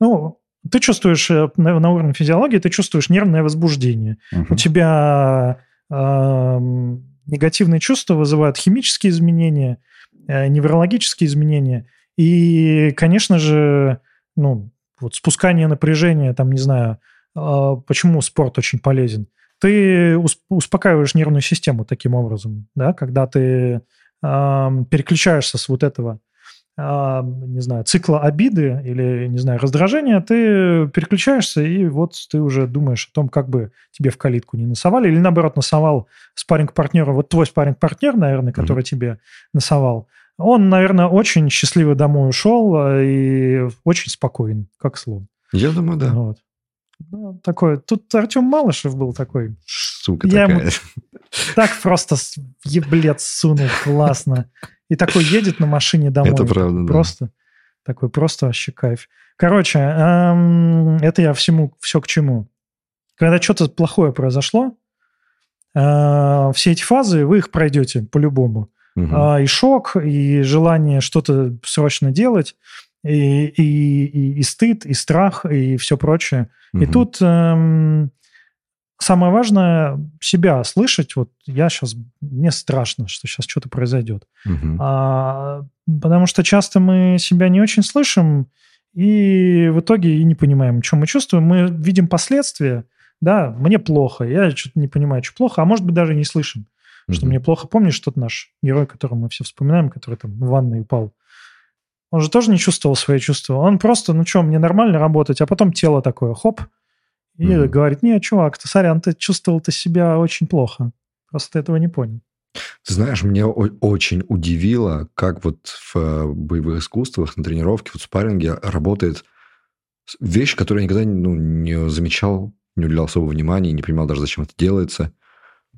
Ну, ты чувствуешь э, на, на уровне физиологии, ты чувствуешь нервное возбуждение. У Мгм. тебя эм, негативные чувства вызывают химические изменения, э, неврологические изменения. И, конечно же, ну, вот спускание напряжения, там, не знаю, э, почему спорт очень полезен. Ты ус- успокаиваешь нервную систему таким образом, да, когда ты переключаешься с вот этого а, не знаю, цикла обиды или, не знаю, раздражения, ты переключаешься, и вот ты уже думаешь о том, как бы тебе в калитку не насовали, или наоборот насовал спарринг-партнера, вот твой спарринг-партнер, наверное, который тебе насовал, он, наверное, очень счастливо домой ушел а, и очень спокоен, как слон. Я думаю, да. Вот. Ну, такой. Тут Артем Малышев был такой. Сука Я ему- такая. Так просто еблет сунул классно. И такой едет на машине домой. Это правда, да. Просто такой просто вообще кайф. Короче, эм, это я всему все к чему. Когда что-то плохое произошло, э, все эти фазы вы их пройдете по-любому. Мгм. А, и шок, и желание что-то срочно делать, и, и, и, и стыд, и страх, и все прочее. И Мгм. тут эм, самое важное себя слышать. Вот я сейчас, мне страшно, что сейчас что-то произойдет. Мгм. А, потому что часто мы себя не очень слышим, и в итоге и не понимаем, что мы чувствуем. Мы видим последствия. Да, мне плохо, я что-то не понимаю, что плохо, а может быть даже не слышим, что Мгм. мне плохо. Помнишь тот наш герой, которого мы все вспоминаем, который там в ванной упал? Он же тоже не чувствовал свои чувства. Он просто, ну что, мне нормально работать, а потом тело такое, хоп, и Мгм. говорит, не, чувак, ты сорян, ты чувствовал ты себя очень плохо. Просто ты этого не понял. Ты знаешь, меня очень удивило, как вот в э, боевых искусствах на тренировке, вот в спарринге работает вещь, которую я никогда ну, не замечал, не уделял особого внимания, не понимал даже, зачем это делается.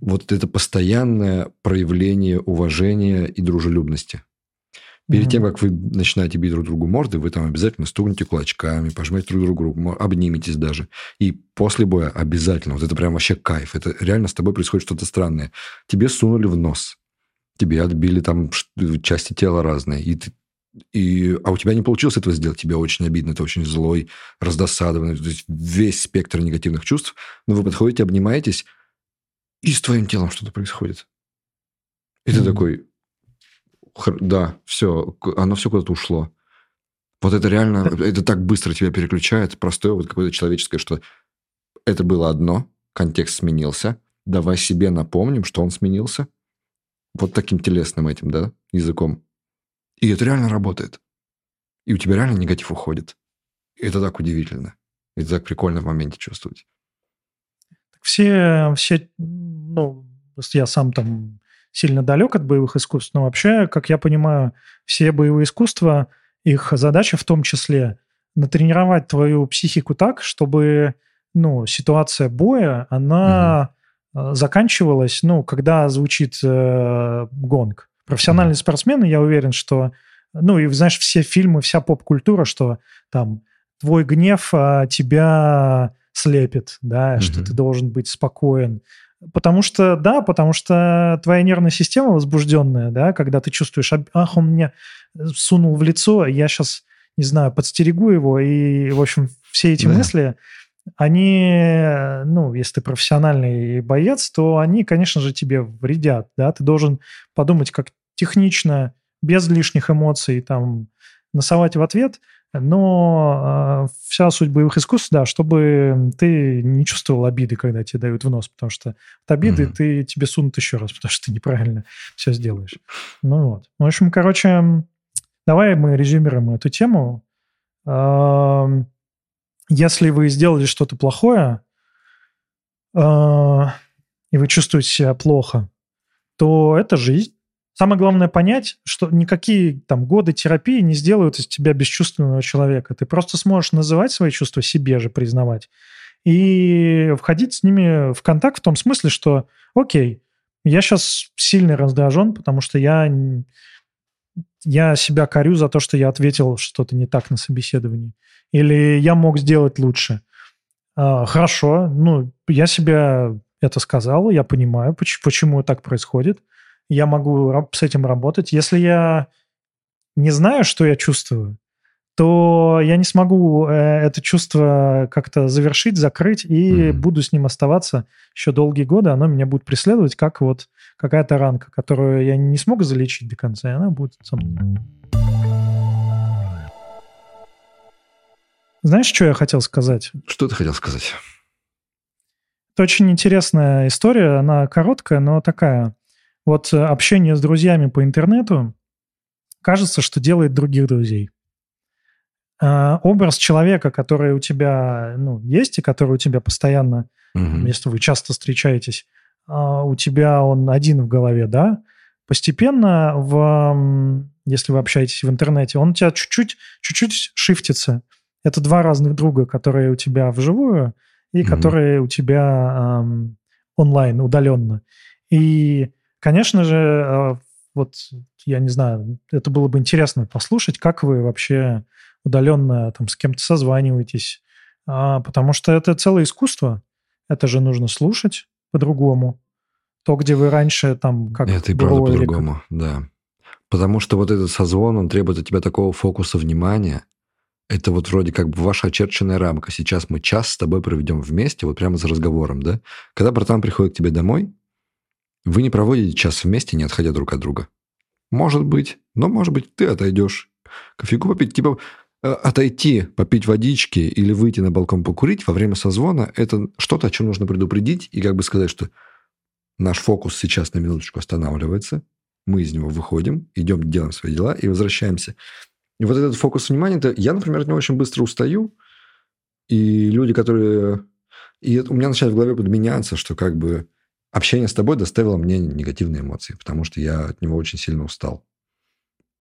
Вот это постоянное проявление уважения и дружелюбности. Перед mm-hmm. тем, как вы начинаете бить друг другу морды, вы там обязательно стукнете кулачками, пожмете друг другу обниметесь даже. И после боя обязательно. Вот это прям вообще кайф. Это реально с тобой происходит что-то странное. Тебе сунули в нос. Тебе отбили там части тела разные. И ты и, а у тебя не получилось этого сделать, тебе очень обидно, ты очень злой, раздосадованный, то есть весь спектр негативных чувств, но вы подходите, обнимаетесь, и с твоим телом что-то происходит. И mm-hmm. ты такой, да, все, оно все куда-то ушло. Вот это реально, это так быстро тебя переключает, простое вот какое-то человеческое, что это было одно, контекст сменился, давай себе напомним, что он сменился. Вот таким телесным этим, да, языком. И это реально работает. И у тебя реально негатив уходит. И это так удивительно. Это так прикольно в моменте чувствовать. Все, все, ну, я сам там сильно далек от боевых искусств, но вообще, как я понимаю, все боевые искусства, их задача в том числе натренировать твою психику так, чтобы ну, ситуация боя, она угу. заканчивалась, ну, когда звучит э, гонг. Профессиональные угу. спортсмены, я уверен, что, ну, и знаешь, все фильмы, вся поп-культура, что там твой гнев а, тебя слепит, да, угу. что ты должен быть спокоен, Потому что, да, потому что твоя нервная система возбужденная, да, когда ты чувствуешь, ах, он мне сунул в лицо, я сейчас, не знаю, подстерегу его, и, в общем, все эти да. мысли, они, ну, если ты профессиональный боец, то они, конечно же, тебе вредят, да, ты должен подумать, как технично, без лишних эмоций, там, носовать в ответ – но э, вся суть боевых искусств, да, чтобы ты не чувствовал обиды, когда тебе дают в нос, потому что от обиды mm-hmm. ты, тебе сунут еще раз, потому что ты неправильно все сделаешь. Ну вот. В общем, короче, давай мы резюмируем эту тему. Э, если вы сделали что-то плохое, э, и вы чувствуете себя плохо, то это жизнь. Самое главное понять, что никакие там годы терапии не сделают из тебя бесчувственного человека. Ты просто сможешь называть свои чувства себе же, признавать, и входить с ними в контакт в том смысле, что, окей, я сейчас сильно раздражен, потому что я, я себя корю за то, что я ответил что-то не так на собеседовании. Или я мог сделать лучше. А, хорошо, ну, я себе это сказал, я понимаю, почему, почему так происходит я могу с этим работать. Если я не знаю, что я чувствую, то я не смогу э, это чувство как-то завершить, закрыть, и mm-hmm. буду с ним оставаться еще долгие годы. Оно меня будет преследовать, как вот какая-то ранка, которую я не смогу залечить до конца, и она будет со мной. Знаешь, что я хотел сказать? Что ты хотел сказать? Это очень интересная история. Она короткая, но такая. Вот э, общение с друзьями по интернету кажется, что делает других друзей. А, образ человека, который у тебя ну, есть и который у тебя постоянно, угу. если вы часто встречаетесь, а, у тебя он один в голове, да, постепенно, в, если вы общаетесь в интернете, он у тебя чуть-чуть, чуть-чуть шифтится. Это два разных друга, которые у тебя вживую и угу. которые у тебя эм, онлайн, удаленно. И Конечно же, а, вот я не знаю, это было бы интересно послушать, как вы вообще удаленно там с кем-то созваниваетесь, а, потому что это целое искусство. Это же нужно слушать по-другому. То, где вы раньше там как Это и правда по-другому, да. Потому что вот этот созвон, он требует от тебя такого фокуса внимания. Это вот вроде как бы ваша очерченная рамка. Сейчас мы час с тобой проведем вместе, вот прямо за разговором, да? Когда братан приходит к тебе домой, вы не проводите час вместе, не отходя друг от друга. Может быть, но может быть ты отойдешь. Кофейку попить, типа э, отойти, попить водички или выйти на балкон покурить во время созвона – это что-то, о чем нужно предупредить и как бы сказать, что наш фокус сейчас на минуточку останавливается, мы из него выходим, идем, делаем свои дела и возвращаемся. И вот этот фокус внимания, это я, например, него очень быстро устаю, и люди, которые... И у меня начинает в голове подменяться, что как бы общение с тобой доставило мне негативные эмоции, потому что я от него очень сильно устал.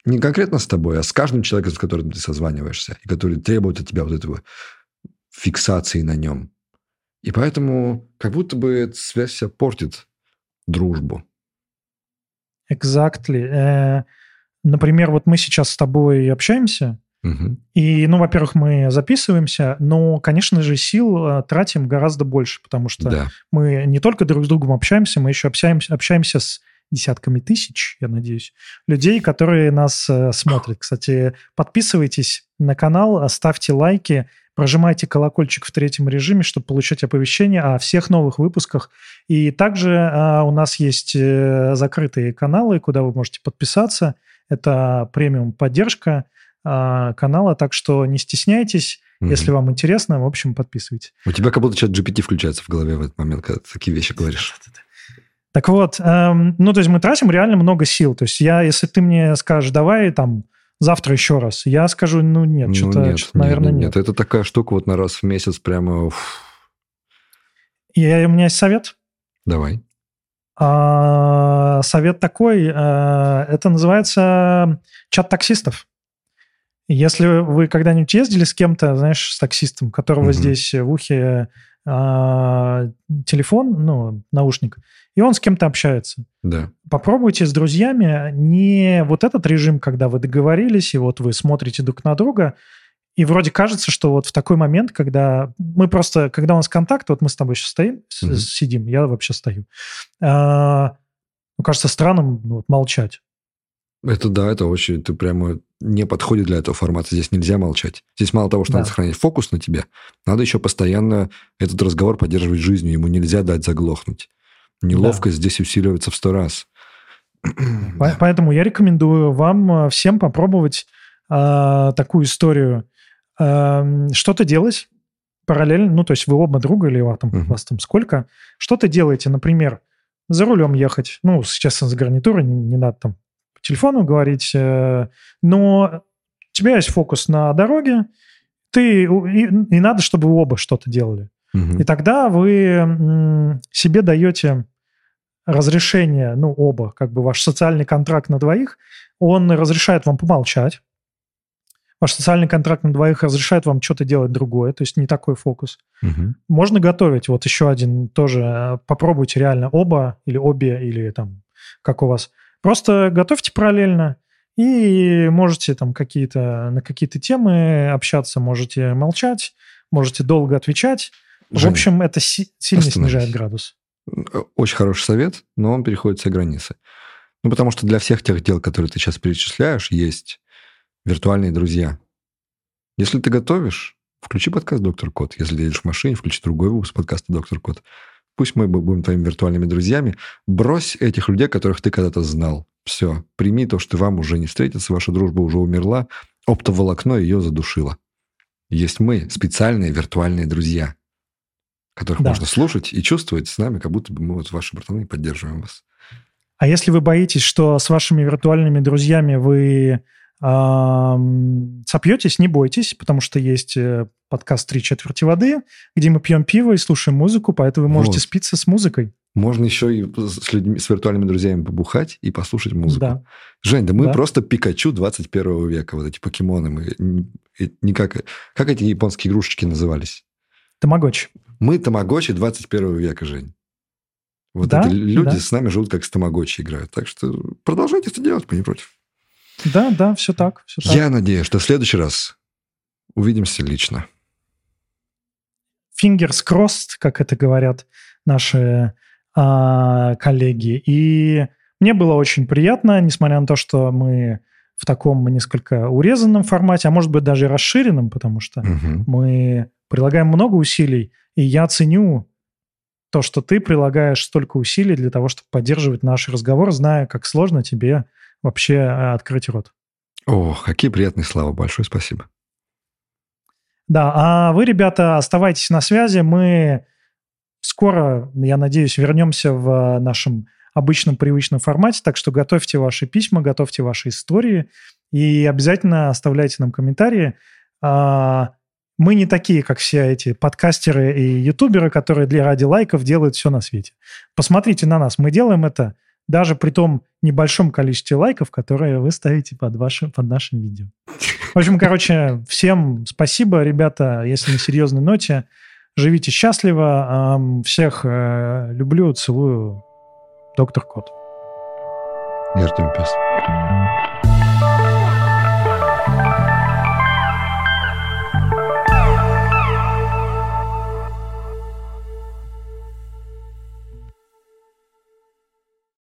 Не конкретно с тобой, а с каждым человеком, с которым ты созваниваешься, и который требует от тебя вот этого фиксации на нем. И поэтому как будто бы эта связь вся портит дружбу. Exactly. Э, например, вот мы сейчас с тобой общаемся, И, ну, во-первых, мы записываемся, но, конечно же, сил э, тратим гораздо больше, потому что Да. мы не только друг с другом общаемся, мы еще общаемся, общаемся с десятками тысяч, я надеюсь, людей, которые нас э, смотрят. Кстати, подписывайтесь на канал, ставьте лайки, прожимайте колокольчик в третьем режиме, чтобы получать оповещения о всех новых выпусках. И также э, у нас есть закрытые каналы, куда вы можете подписаться. Это премиум поддержка канала, так что не стесняйтесь. Если вам интересно, в общем, подписывайтесь. У тебя как будто чат GPT включается в голове в этот момент, когда ты такие вещи говоришь. Так вот, эм, ну, то есть мы тратим реально много сил. То есть я, если ты мне скажешь, давай там завтра еще раз, я скажу, ну, нет, Ну, что-то, нет, что-то, наверное, нет, нет. нет. Это такая штука вот на раз в месяц прямо... уф. И у меня есть совет. Давай. А, совет такой, э, это называется чат таксистов. Если вы когда-нибудь ездили с кем-то, знаешь, с таксистом, которого Мгм. здесь в ухе а, телефон, ну, наушник, и он с кем-то общается. Да. попробуйте с друзьями не вот этот режим, когда вы договорились, и вот вы смотрите друг на друга, и вроде кажется, что вот в такой момент, когда мы просто, когда у нас контакт, вот мы с тобой сейчас стоим, Мгм. сидим, я вообще стою, ну, кажется странным ну, вот, молчать. Это да, это очень... Ты прямо не подходит для этого формата. Здесь нельзя молчать. Здесь мало того, что Да. надо сохранять фокус на тебе, надо еще постоянно этот разговор поддерживать жизнью. Ему нельзя дать заглохнуть. Неловкость здесь усиливается в сто раз. По- Да. Поэтому я рекомендую вам э, всем попробовать а, такую историю. Эм, что-то делать параллельно, ну, то есть вы оба друга или там, Мгм. вас там сколько, что-то делаете, например, за рулем ехать, ну, сейчас с гарнитурой, не, не надо там телефону говорить, э, но у тебя есть фокус на дороге, ты, и, и надо, чтобы вы оба что-то делали. Мгм. И тогда вы себе даете разрешение, ну, оба, как бы ваш социальный контракт на двоих, он разрешает вам помолчать. Ваш социальный контракт на двоих разрешает вам что-то делать другое, то есть не такой фокус. Мгм. Можно готовить. Вот еще один тоже. э, Попробуйте реально оба или обе, или там, как у вас. Просто готовьте параллельно и можете там какие-то на какие-то темы общаться, можете молчать, можете долго отвечать. В Женя, общем, это си- сильно снижает градус. Очень хороший совет, но он переходит все границы. Ну, потому что для всех тех дел, которые ты сейчас перечисляешь, есть виртуальные друзья. Если ты готовишь, включи подкаст «Доктор Кот». Если ты едешь в машине, включи другой выпуск подкаста «Доктор Кот». Пусть мы будем твоими виртуальными друзьями. Брось этих людей, которых ты когда-то знал. Все. Прими то, что вам уже не встретится, ваша дружба уже умерла, оптоволокно ее задушило. Есть мы, специальные виртуальные друзья, которых Да. можно слушать и чувствовать с нами, как будто бы мы вот ваши братаны поддерживаем вас. А если вы боитесь, что с вашими виртуальными друзьями вы сопьетесь, не бойтесь, потому что есть э, подкаст «Три четверти воды», где мы пьем пиво и слушаем музыку, поэтому вы можете Вот. спиться с музыкой. Можно еще и с людьми, с виртуальными друзьями побухать и послушать музыку. Да. Жень, да мы Да. просто Пикачу 21 века, вот эти покемоны. Мы никак... Как эти японские игрушечки назывались? Тамагочи. Мы тамагочи 21 века, Жень. Вот Да, эти люди да. с нами живут, как с тамагочи играют. Так что продолжайте это делать, мы не против. Да, да, все так, все так. Я надеюсь, что в следующий раз увидимся лично. Fingers crossed, как это говорят наши а, коллеги. И мне было очень приятно, несмотря на то, что мы в таком несколько урезанном формате, а может быть даже расширенном, потому что Мгм. мы прилагаем много усилий, и я ценю то, что ты прилагаешь столько усилий для того, чтобы поддерживать наш разговор, зная, как сложно тебе вообще э, открыть рот. О, какие приятные слова. Большое спасибо. Да, а вы, ребята, оставайтесь на связи. Мы скоро, я надеюсь, вернемся в нашем обычном привычном формате, так что готовьте ваши письма, готовьте ваши истории и обязательно оставляйте нам комментарии. А, Мы не такие, как все эти подкастеры и ютуберы, которые для ради лайков делают все на свете. Посмотрите на нас, мы делаем это даже при том небольшом количестве лайков, которые вы ставите под, вашим, под нашим видео. В общем, короче, всем спасибо, ребята, если на серьезной ноте. Живите счастливо. Всех э, люблю, целую. Доктор Кот. Я Артем Пес.